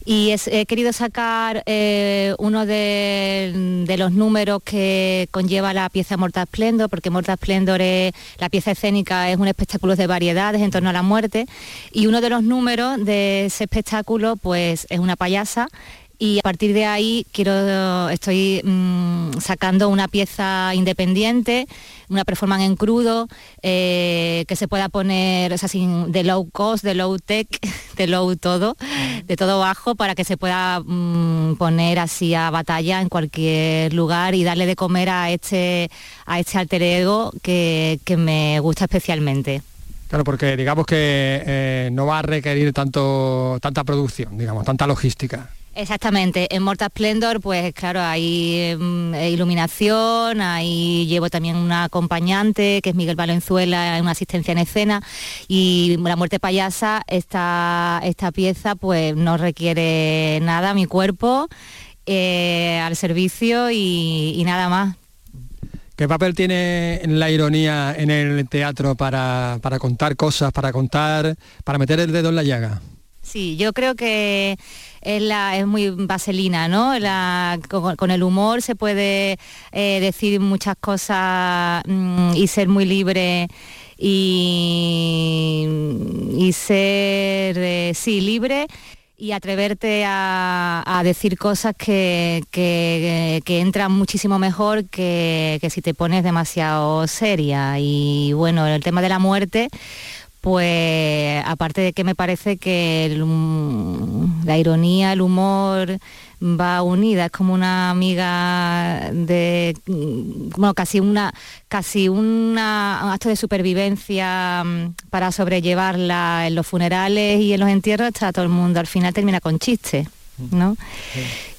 Y he querido sacar eh, uno de, los números que conlleva la pieza Mortal Splendor, porque Mortal Splendor es, la pieza escénica es un espectáculo de variedades en torno a la muerte. Y uno de los números de ese espectáculo pues es una payasa y a partir de ahí quiero, estoy mm, sacando una pieza independiente, una performance en crudo, eh, que se pueda poner, o de low cost, de low tech, (laughs) de low todo, de todo bajo, para que se pueda mm, poner así a batalla en cualquier lugar y darle de comer a este, a este alter ego que, me gusta especialmente. Claro, porque digamos que eh, no va a requerir tanto, tanta producción, digamos, tanta logística. Exactamente, en Morta Splendor pues claro, hay mm, iluminación, ahí llevo también una acompañante que es Miguel Valenzuela, una asistencia en escena y La muerte payasa, esta, esta pieza pues no requiere nada, mi cuerpo eh, al servicio y, nada más. ¿Qué papel tiene la ironía en el teatro para, para contar cosas, para contar, para meter el dedo en la llaga? Sí, yo creo que es, la, es muy vaselina, ¿no? con, el humor se puede eh, decir muchas cosas mm, y ser muy libre y, ser, eh, sí, libre y atreverte a, decir cosas que, que, entran muchísimo mejor que, que si te pones demasiado seria. Y bueno, el tema de la muerte pues aparte de que me parece que la ironía, el humor va unida, es como una amiga de, bueno, casi una, casi un acto de supervivencia mm, para sobrellevarla en los funerales y en los entierros, está todo el mundo, al final termina con chistes, ¿no?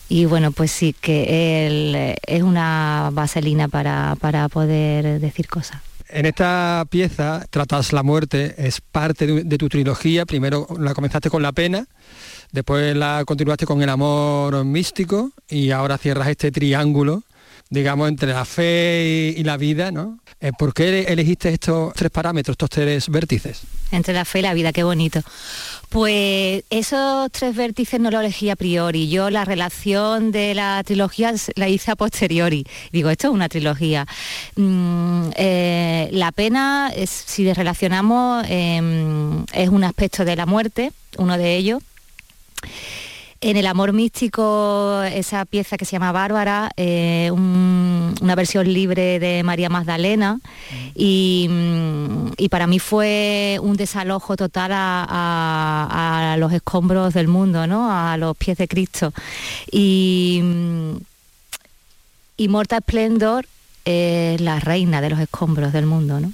Y bueno, pues sí, que él es una vaselina para, para poder decir cosas en esta pieza tratas la muerte, es parte de, tu trilogía. Primero la comenzaste con la pena, después la continuaste con el amor místico y ahora cierras este triángulo, digamos, entre la fe y, la vida, ¿no? Eh, ¿Por qué elegiste estos tres parámetros, estos tres vértices? Entre la fe y la vida, qué bonito. Pues esos tres vértices no lo elegí a priori. Yo la relación de la trilogía la hice a posteriori. Digo, esto es una trilogía. Mm, eh, la pena, si relacionamos, em, es un aspecto de la muerte, uno de ellos. En el amor místico, esa pieza que se llama Bárbara, eh, una versión libre de María Magdalena, mm, y, para mí fue un desalojo total a, los escombros del mundo, ¿no? a los pies de Cristo. Y, mm, y Morta Splendor es la reina de los escombros del mundo. ¿no?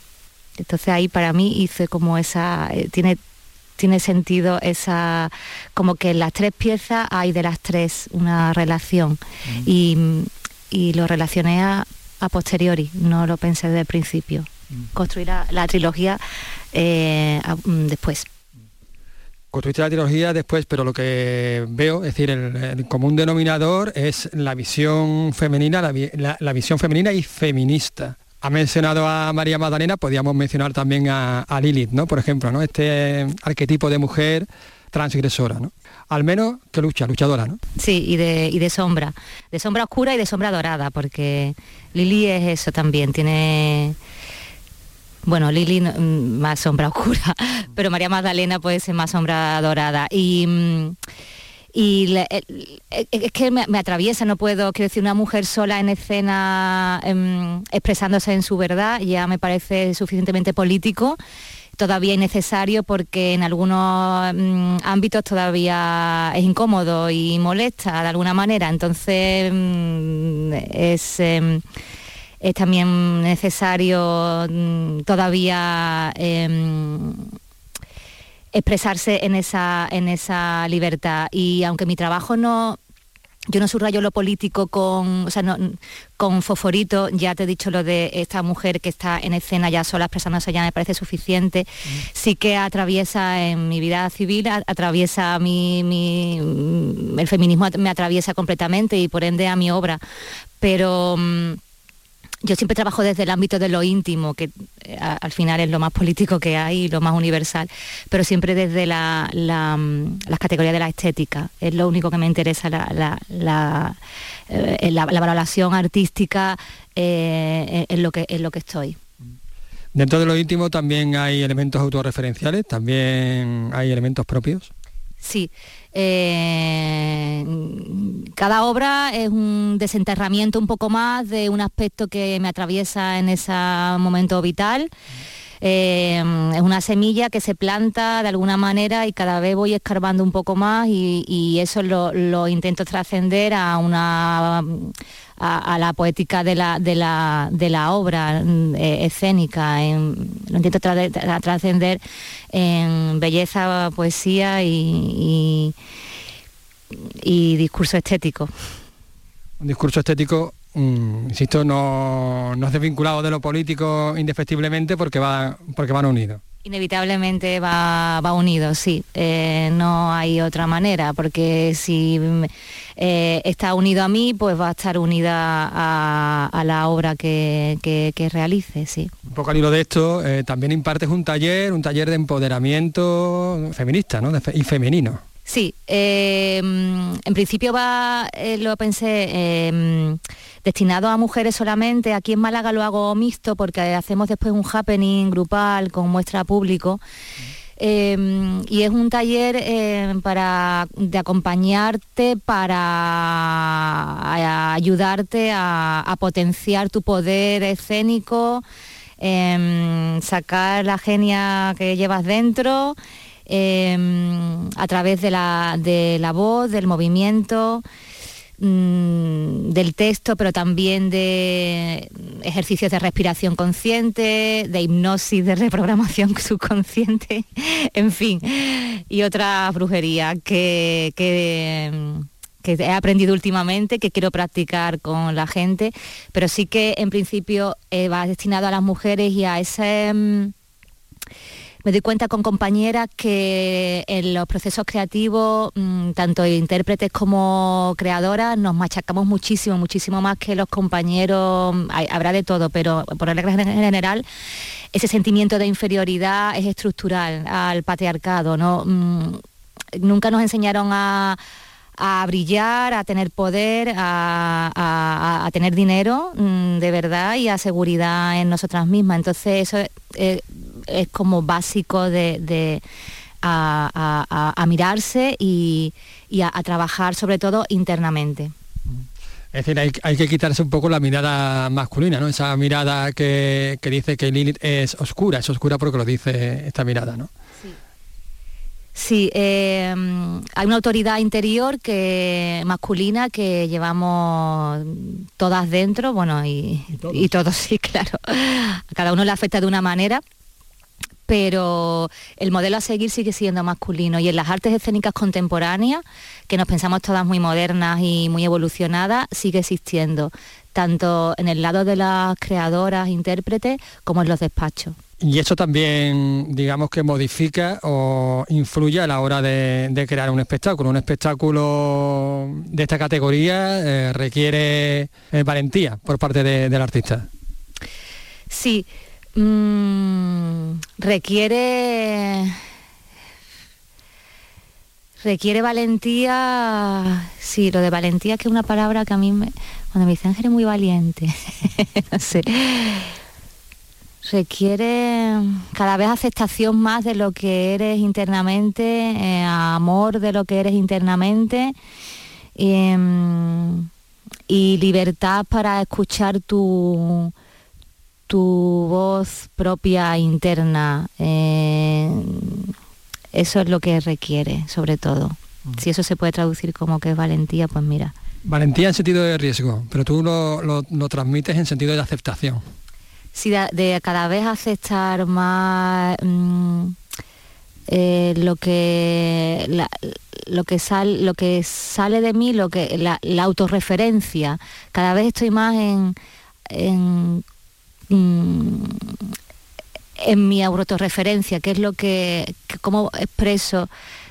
Entonces ahí para mí hice como esa, eh, tiene tiene sentido esa, como que en las tres piezas hay de las tres una relación. Y, lo relacioné a, posteriori, no lo pensé desde el principio. Construir la, trilogía eh, mm, después. Construiste la trilogía después, pero lo que veo, es decir, el, común denominador es la visión femenina, la visión femenina y feminista ha mencionado a María Magdalena, podríamos mencionar también a, Lilith, ¿no? Por ejemplo, ¿no? Este arquetipo de mujer transgresora, ¿no? Al menos que lucha, luchadora, ¿no? Sí, y de, de sombra, de sombra oscura y de sombra dorada, porque Lili es eso también, tiene... Bueno, Lili mm, más sombra (laughs) oscura, pero María Magdalena puede ser más sombra dorada. Y... Mm, y es que me, atraviesa, no puedo, quiero decir, una mujer sola en escena em, expresándose en su verdad, ya me parece suficientemente político todavía innecesario porque en algunos mm, ámbitos todavía es incómodo y molesta de alguna manera. Entonces mm, es, em, es, también necesario todavía em, expresarse en esa, en esa libertad. Y aunque mi trabajo no, yo no subrayo lo político con, o sea, con fosforito, ya te he dicho lo de esta mujer que está en escena ya sola expresándose ya me parece suficiente. Mm. Sí que atraviesa en mi vida civil, atraviesa mi, mi, el feminismo me atraviesa completamente y por ende a mi obra. Pero mm, yo siempre trabajo desde el ámbito de lo íntimo, que eh, al final es lo más político que hay, lo más universal, pero siempre desde la, mm, las categorías de la estética. Es lo único que me interesa, la, la, eh, valoración artística eh, lo que, en lo que estoy. Dentro de lo íntimo también hay elementos autorreferenciales, también hay elementos propios. Sí, eh, cada obra es un desenterramiento un poco más de un aspecto que me atraviesa en ese momento vital. Eh, es una semilla que se planta de alguna manera y cada vez voy escarbando un poco más y, eso lo, intento trascender a una a, la poética de la, de la, obra eh, escénica, lo intento trascender en belleza, poesía y, y discurso estético. Un discurso estético, mm, insisto, no, no es desvinculado de lo político indefectiblemente porque, va, porque van unidos. Inevitablemente va, va unido, sí. Eh, no hay otra manera, porque si eh, está unido a mí, pues va a estar unida a, la obra que, que, realice, sí. Un poco al hilo de esto, eh, también impartes un taller, un taller de empoderamiento feminista ¿no? y femenino. Sí, em, en principio va, eh, lo pensé, em, destinado a mujeres solamente. Aquí en Málaga lo hago mixto porque hacemos después un happening grupal con muestra público. Em, y es un taller para de acompañarte para ayudarte a, potenciar tu poder escénico, sacar la genia que llevas dentro Em, a través de la, de la voz, del movimiento, mm, del texto, pero también de ejercicios de respiración consciente, de hipnosis, de reprogramación (laughs) subconsciente, en fin, y otra brujería que, que, he aprendido últimamente, que quiero practicar con la gente, pero sí que en principio eh, va destinado a las mujeres y a ese mm, me doy cuenta con compañeras que en los procesos creativos, mm, tanto intérpretes como creadoras, nos machacamos muchísimo, muchísimo más que los compañeros, habrá de todo, pero por regla general, ese sentimiento de inferioridad es estructural al patriarcado. Mm, nunca nos enseñaron a brillar, a tener poder, a, tener dinero mm, de verdad y a seguridad en nosotras mismas. Entonces eso es, es como básico de, a, mirarse y, a, trabajar sobre todo internamente. Es decir, hay, que quitarse un poco la mirada masculina, ¿no? Esa mirada que, dice que Lilith es oscura, es oscura porque lo dice esta mirada, ¿no? Sí. Eh, hay una autoridad interior que masculina que llevamos todas dentro, bueno, y, y todos (laughs) sí, claro. A cada uno le afecta de una manera pero el modelo a seguir sigue siendo masculino y en las artes escénicas contemporáneas, que nos pensamos todas muy modernas y muy evolucionadas, sigue existiendo, tanto en el lado de las creadoras, intérpretes, como en los despachos. Y eso también, digamos que modifica o influye a la hora de, crear un espectáculo. Un espectáculo de esta categoría eh, requiere eh, valentía por parte del artista. Sí, Mm, requiere requiere valentía sí lo de valentía que es una palabra que a mí me, cuando me dicen eres muy valiente (laughs) no sé. Requiere cada vez aceptación más de lo que eres internamente eh, amor de lo que eres internamente em, y libertad para escuchar tu tu voz propia interna. Eh, eso es lo que requiere, sobre todo. Si eso se puede traducir como que es valentía, pues mira. Valentía en sentido de riesgo, pero tú lo, lo, transmites en sentido de aceptación. Sí, de, cada vez aceptar más mm, eh, lo que lo que sale lo que sale de mí, lo que la, la autorreferencia. Cada vez estoy más en, en Mm, en mi autorreferencia, que es lo que, cómo expreso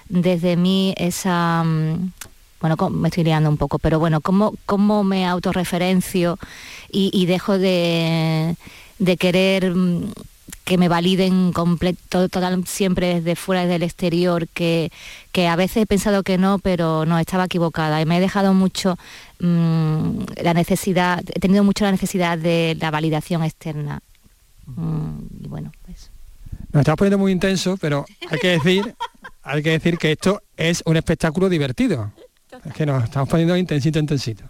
desde mí esa, mm, bueno, me estoy liando un poco, pero bueno, cómo, cómo me autorreferencio y, dejo de, querer mm, que me validen completo, total, siempre desde fuera, desde el exterior, que, que, a veces he pensado que no, pero no, estaba equivocada. Y me he dejado mucho Mm, la necesidad, he tenido mucho la necesidad de la validación externa. Mm, y bueno, pues. Nos estamos poniendo muy intenso, pero hay que decir, hay que decir que esto es un espectáculo divertido. Es que nos estamos poniendo intensito, intensito.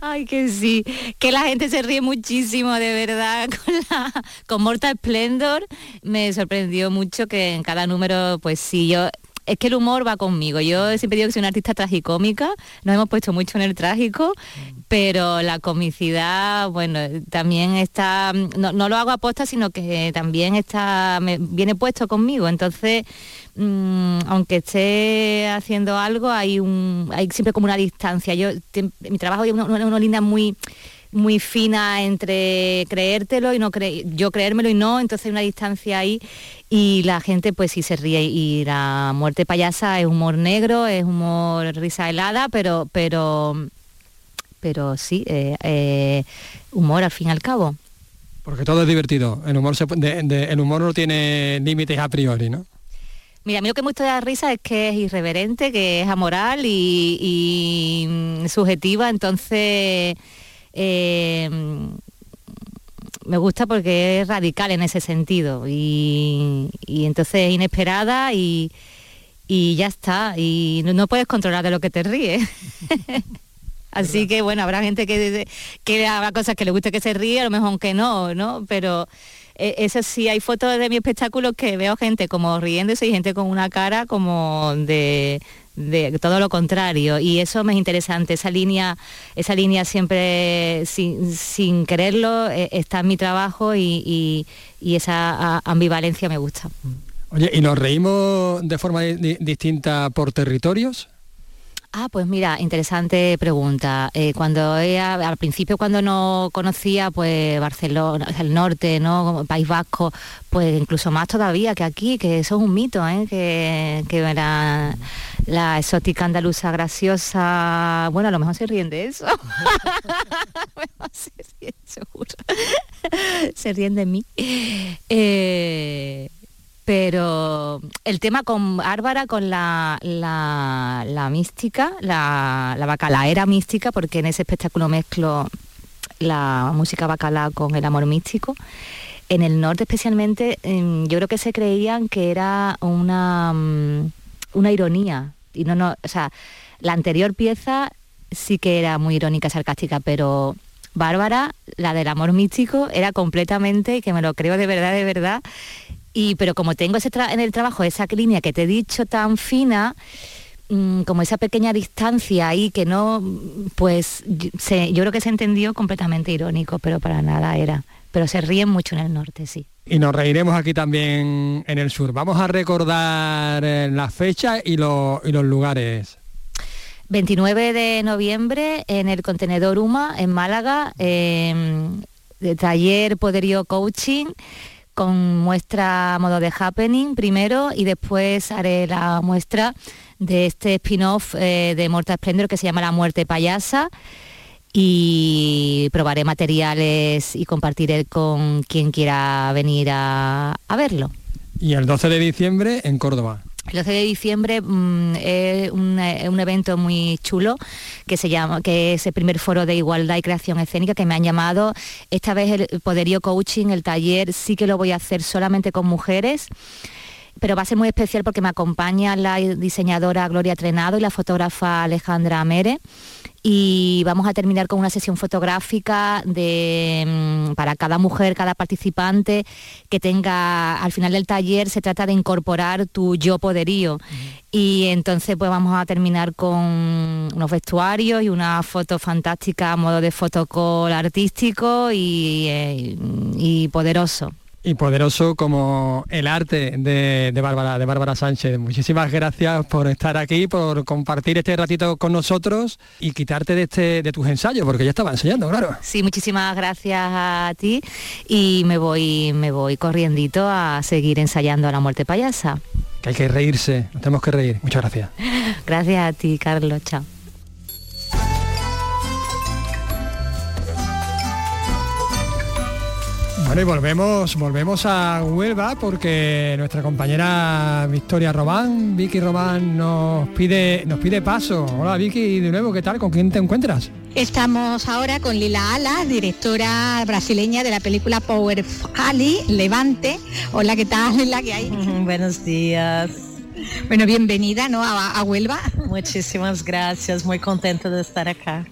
Ay, que sí, que la gente se ríe muchísimo, de verdad, (laughs) con, la, Mortal Splendor. Me sorprendió mucho que en cada número, pues sí, yo es que el humor va conmigo. Yo siempre digo que soy una artista tragicómica, nos hemos puesto mucho en el trágico, pero la comicidad, bueno, también está, no, lo hago a posta, sino que también está, me, viene puesto conmigo. Entonces, mm, aunque esté haciendo algo, hay un, hay siempre como una distancia. Yo, mi trabajo es una, una línea muy muy fina entre creértelo y no cre yo creérmelo y no, entonces hay una distancia ahí y la gente pues sí se ríe y la muerte payasa es humor negro, es humor risa helada, pero pero pero sí, eh, eh, humor al fin y al cabo. Porque todo es divertido, el humor, el humor no tiene límites a priori, ¿no? Mira, a mí lo que me gusta de la risa es que es irreverente, que es amoral y, y subjetiva, entonces eh, me gusta porque es radical en ese sentido y, entonces es inesperada y, ya está. Y no, puedes controlar de lo que te ríes. (laughs) Así que bueno, habrá gente que, que haga cosas que le guste que se ríe, a lo mejor que no, ¿no? Pero eh, eso sí, hay fotos de mi espectáculo que veo gente como riéndose y gente con una cara como de, de todo lo contrario y eso me es interesante esa línea esa línea siempre sin, quererlo eh, está en mi trabajo y, esa ambivalencia me gusta oye y nos reímos de forma distinta por territorios Ah, pues mira, interesante pregunta. Eh, cuando ella, al principio cuando no conocía pues Barcelona, el norte, ¿no? País Vasco, pues incluso más todavía que aquí, que eso es un mito, ¿eh? que, que era la exótica andaluza graciosa. Bueno, a lo mejor se ríen de eso. (laughs) se ríen, seguro. se ríen de mí. Eh, pero el tema con Árbara, con la, la, mística, la, la bacalaera mística, porque en ese espectáculo mezclo la música bacala con el amor místico. En el norte especialmente, em, yo creo que se creían que era una, mm, una ironía. Y no, no, o sea, la anterior pieza sí que era muy irónica, sarcástica, pero Bárbara, la del amor místico, era completamente, que me lo creo de verdad, de verdad, y, pero como tengo ese en el trabajo esa línea que te he dicho tan fina, mm, como esa pequeña distancia ahí que no, pues yo creo que se entendió completamente irónico, pero para nada era. Pero se ríen mucho en el norte, sí. Y nos reiremos aquí también en el sur. Vamos a recordar eh, las fechas y, los lugares. 29 de noviembre en el contenedor UMA en Málaga, em, taller Poderío Coaching con muestra modo de happening primero y después haré la muestra de este spin-off eh, de Mortal Splendor que se llama La Muerte Payasa y probaré materiales y compartiré con quien quiera venir a, a verlo. Y el 12 de diciembre en Córdoba. El 12 de diciembre mm, es un, evento muy chulo que se llama, que es el primer foro de igualdad y creación escénica que me han llamado. Esta vez el Poderío Coaching, el taller, sí que lo voy a hacer solamente con mujeres pero va a ser muy especial porque me acompaña la diseñadora Gloria Trenado y la fotógrafa Alejandra Mere y vamos a terminar con una sesión fotográfica de, mm, para cada mujer, cada participante que tenga, al final del taller se trata de incorporar tu yo poderío. Y entonces pues vamos a terminar con unos vestuarios y una foto fantástica a modo de fotocall artístico y eh, poderoso y poderoso como el arte de, de, Bárbara, de Bárbara Sánchez. Muchísimas gracias por estar aquí, por compartir este ratito con nosotros y quitarte de, este, de tus ensayos, porque ya estaba enseñando, claro. Sí, muchísimas gracias a ti y me voy, me voy corriendito a seguir ensayando a la muerte payasa. Que hay que reírse, nos tenemos que reír. Muchas gracias. (laughs) Gracias a ti, Carlos. Chao. Bueno, y volvemos, volvemos a Huelva porque nuestra compañera Victoria Román, Vicky Román, nos pide, nos pide paso. Hola Vicky, de nuevo, ¿qué tal? ¿Con quién te encuentras? Estamos ahora con Lila Alas, directora brasileña de la película Power Ali, Levante. Hola, ¿qué tal? Lila, ¿qué hay? (laughs) Buenos días. Bueno, bienvenida ¿no? a, Huelva. Muchísimas gracias, muy contenta de estar acá.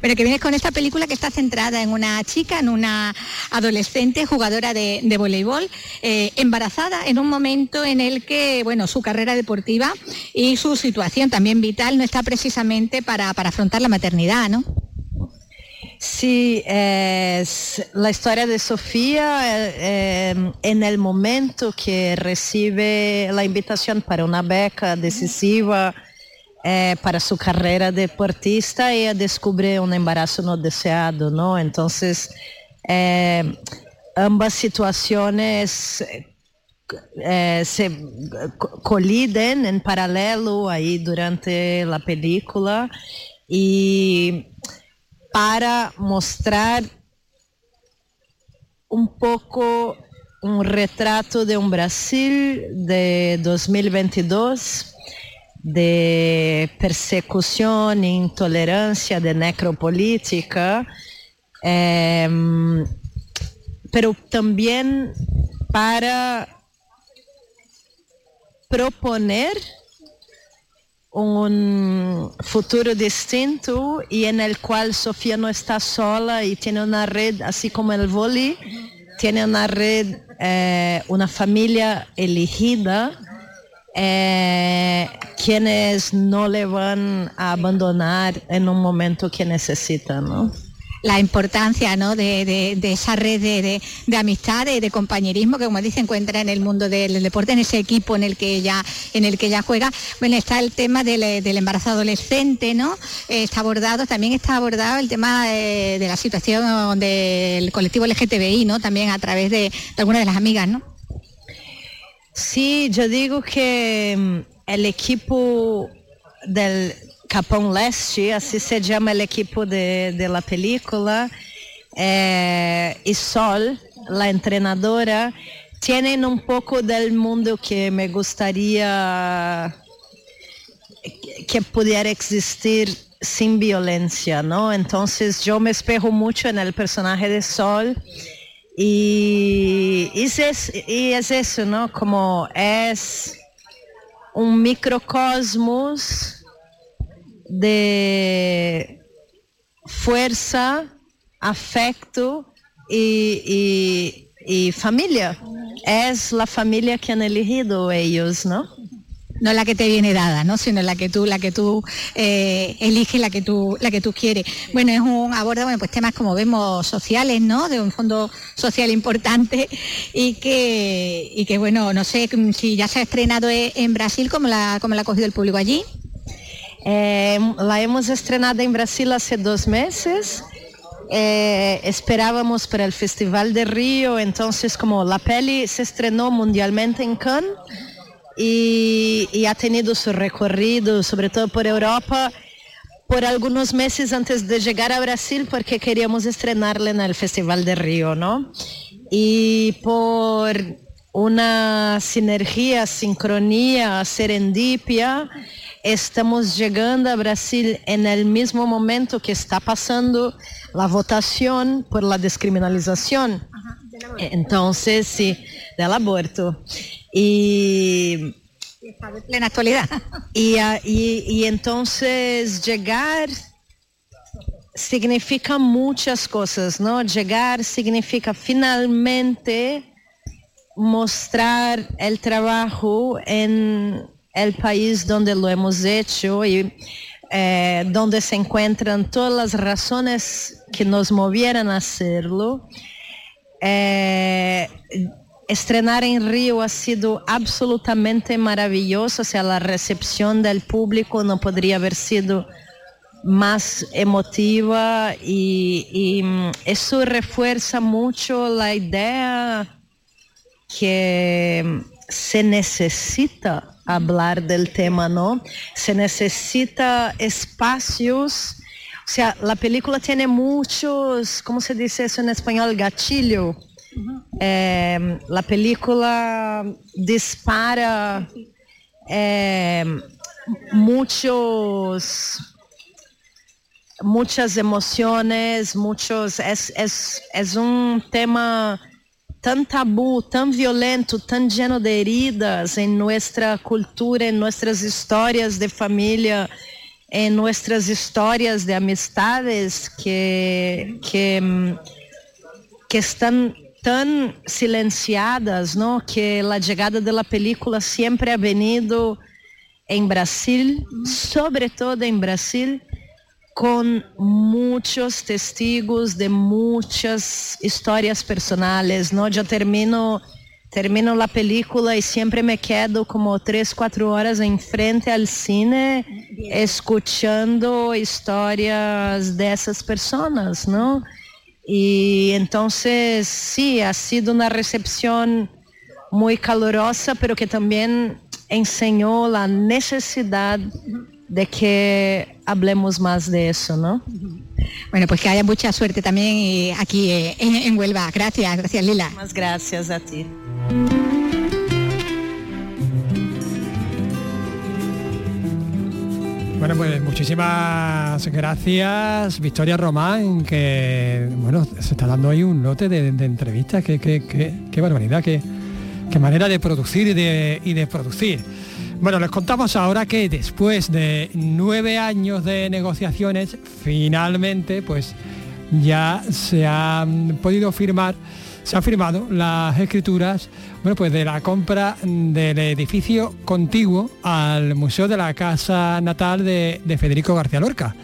Bueno, que vienes con esta película que está centrada en una chica, en una adolescente jugadora de, voleibol, eh, embarazada en un momento en el que, bueno, su carrera deportiva y su situación también vital no está precisamente para, afrontar la maternidad, ¿no? Sí, la historia de Sofía eh, eh, en el momento que recibe la invitación para una beca decisiva é, para sua carreira deportista e descobrir um embaraço não deseado, não? Então, é, ambas situações é, se colidem em paralelo aí durante a película e para mostrar um pouco um retrato de um Brasil de 2022 de persecución, intolerancia, de necropolítica, eh, pero también para proponer un futuro distinto y en el cual Sofía no está sola y tiene una red, así como el vóley, tiene una red, eh, una familia elegida é, quienes no le van a abandonar en un momento que necesita, ¿no? La importancia ¿no? de, de, esa red de, de, amistad, de, compañerismo que como dice encuentra en el mundo del deporte, en ese equipo en el que ella, en el que ella juega. Bueno, está el tema del, del embarazo adolescente, ¿no? Eh, está abordado, también está abordado el tema de, la situación del colectivo LGTBI, ¿no? También a través de, algunas de las amigas, ¿no? Sí, yo digo que mm, el equipo del Capão Leste, así se llama el equipo de, de la película, eh, y Sol, la entrenadora, tienen un poco del mundo que me gustaría que pudiera existir sin violencia, ¿no? Entonces yo me espejo mucho en el personaje de Sol y, y, es, y es eso, ¿no? Como es un microcosmos de fuerza, afecto y, y, familia. Es la familia que han elegido ellos, ¿no? no la que te viene dada, ¿no? sino la que tú, la que tú eh, eliges, la que tú, la que tú quieres. Bueno, es un aborda bueno, pues temas como vemos sociales, ¿no? De un fondo social importante y que, y que bueno, no sé si ya se ha estrenado en Brasil, ¿cómo la, cómo la ha cogido el público allí? Eh, la hemos estrenado en Brasil hace dos meses. Eh, esperábamos para el Festival de Río, entonces como la peli se estrenó mundialmente en Cannes, y, ha tenido su recorrido, sobre todo por Europa, por algunos meses antes de llegar a Brasil, porque queríamos estrenarla en el Festival de Río, ¿no? Y por una sinergia, sincronía, serendipia, estamos llegando a Brasil en el mismo momento que está pasando la votación por la descriminalización. Entonces, sí, del aborto. Y de plena actualidad. Y, y, y, entonces llegar significa muchas cosas, ¿no? Llegar significa finalmente mostrar el trabajo en el país donde lo hemos hecho y eh, donde se encuentran todas las razones que nos movieran a hacerlo. Eh, estrenar en Río ha sido absolutamente maravilloso, o sea, la recepción del público no podría haber sido más emotiva y, mm, eso refuerza mucho la idea que se necesita hablar del tema, ¿no? Se necesita espacios, o sea, la película tiene muchos, ¿cómo se dice eso en español? Gatillo é, a película dispara muitos muitas emoções, muitos é, é, é um tema tan tabú, tan violento, tan lleno de heridas en nuestra cultura, en nuestras historias de familia, en nuestras historias de amistades que, que, que están tan silenciadas, ¿no? Que la llegada de la película siempre ha venido en Brasil, sobre todo en Brasil, con muchos testigos de muchas historias personales, ¿no? Yo termino, termino la película y siempre me quedo como tres, cuatro horas en frente al cine escuchando historias de esas personas, ¿no? Y entonces sí, ha sido una recepción muy calurosa, pero que también enseñó la necesidad de que hablemos más de eso, ¿no? Bueno, pues que haya mucha suerte también eh, aquí eh, en, Huelva. Gracias, gracias Lila. Más gracias a ti. Bueno, pues muchísimas gracias, Victoria Román, que bueno, se está dando ahí un lote de, de entrevistas, qué, qué, qué, qué barbaridad, qué, qué manera de producir y de, y de producir. Bueno, les contamos ahora que después de nueve años de negociaciones, finalmente, pues ya se han podido firmar, se han firmado las escrituras, bueno, pues de la compra del edificio contiguo al Museo de la Casa Natal de, de Federico García Lorca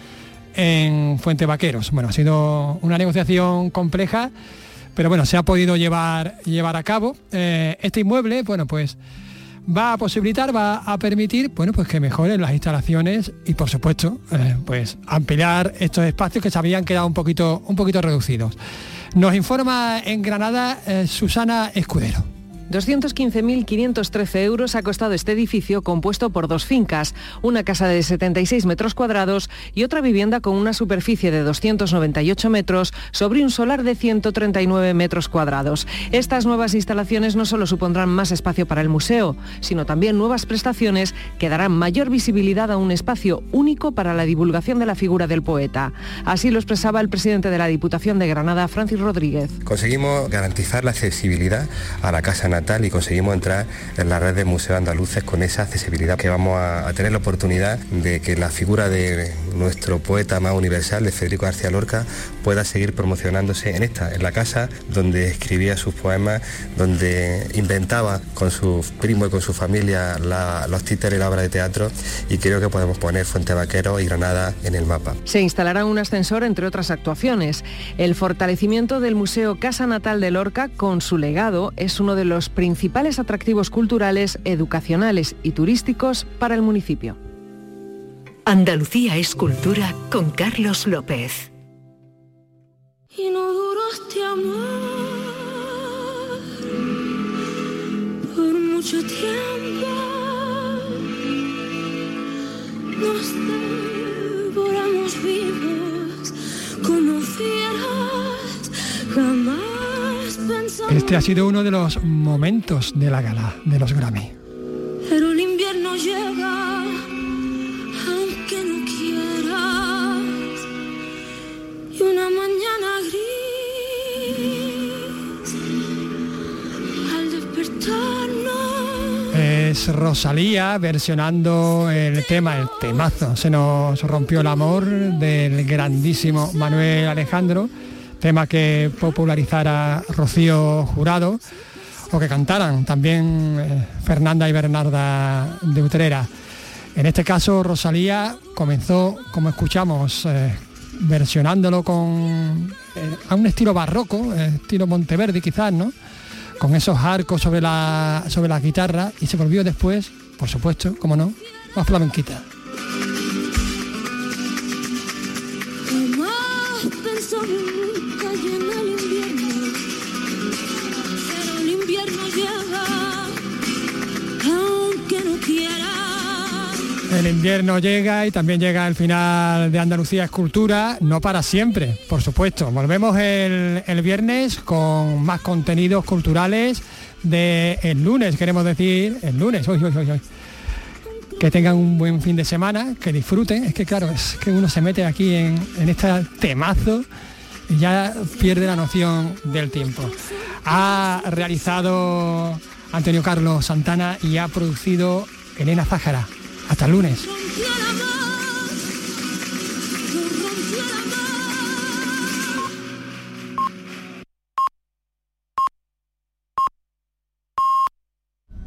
en Fuente Vaqueros. Bueno, ha sido una negociación compleja, pero bueno, se ha podido llevar, llevar a cabo. Eh, este inmueble, bueno, pues va a posibilitar, va a permitir, bueno, pues que mejoren las instalaciones y por supuesto, eh, pues ampliar estos espacios que se habían quedado un poquito, un poquito reducidos. Nos informa en Granada eh, Susana Escudero. 215.513 euros ha costado este edificio compuesto por dos fincas, una casa de 76 metros cuadrados y otra vivienda con una superficie de 298 metros sobre un solar de 139 metros cuadrados. Estas nuevas instalaciones no solo supondrán más espacio para el museo, sino también nuevas prestaciones que darán mayor visibilidad a un espacio único para la divulgación de la figura del poeta. Así lo expresaba el presidente de la Diputación de Granada, Francis Rodríguez. Conseguimos garantizar la accesibilidad a la Casa Y conseguimos entrar en la red de museos andaluces con esa accesibilidad que vamos a, tener la oportunidad de que la figura de nuestro poeta más universal, de Federico García Lorca, pueda seguir promocionándose en esta, en la casa donde escribía sus poemas, donde inventaba con su primo y con su familia los títeres y la obra de teatro y creo que podemos poner Fuente Vaquero y Granada en el mapa. Se instalará un ascensor entre otras actuaciones. El fortalecimiento del Museo Casa Natal de Lorca con su legado es uno de los principales atractivos culturales, educacionales y turísticos para el municipio. Andalucía es cultura con Carlos López. Y no duró este amor por mucho tiempo. Nos devoramos vivos como fieras, jamás pensamos. Este ha sido uno de los momentos de la gala de los Grammy. Pero el invierno llega, aunque no quieras, y una mañana gris, al despertarnos, Es Rosalía versionando el tema, el temazo. Se nos rompió el amor del grandísimo Manuel Alejandro, tema que popularizara Rocío Jurado o que cantaran también eh, Fernanda y Bernarda de Utrera. En este caso, Rosalía comenzó, como escuchamos, eh, versionándolo con eh, a un estilo barroco, estilo Monteverdi quizás, ¿no? Con esos arcos sobre la, sobre la guitarra y se volvió después, por supuesto, como no, más flamenquita. Pensó nunca el invierno, pero el invierno llega, aunque no quiera. El invierno llega y también llega el final de Andalucía Escultura, no para siempre, por supuesto. Volvemos el, el viernes con más contenidos culturales de el lunes, queremos decir, el lunes, hoy, hoy, hoy, hoy. Que tengan un buen fin de semana, que disfruten. Es que claro, es que uno se mete aquí en, en este temazo ya pierde la noción del tiempo. Ha realizado Antonio Carlos Santana y ha producido Elena Zájara. Hasta el lunes.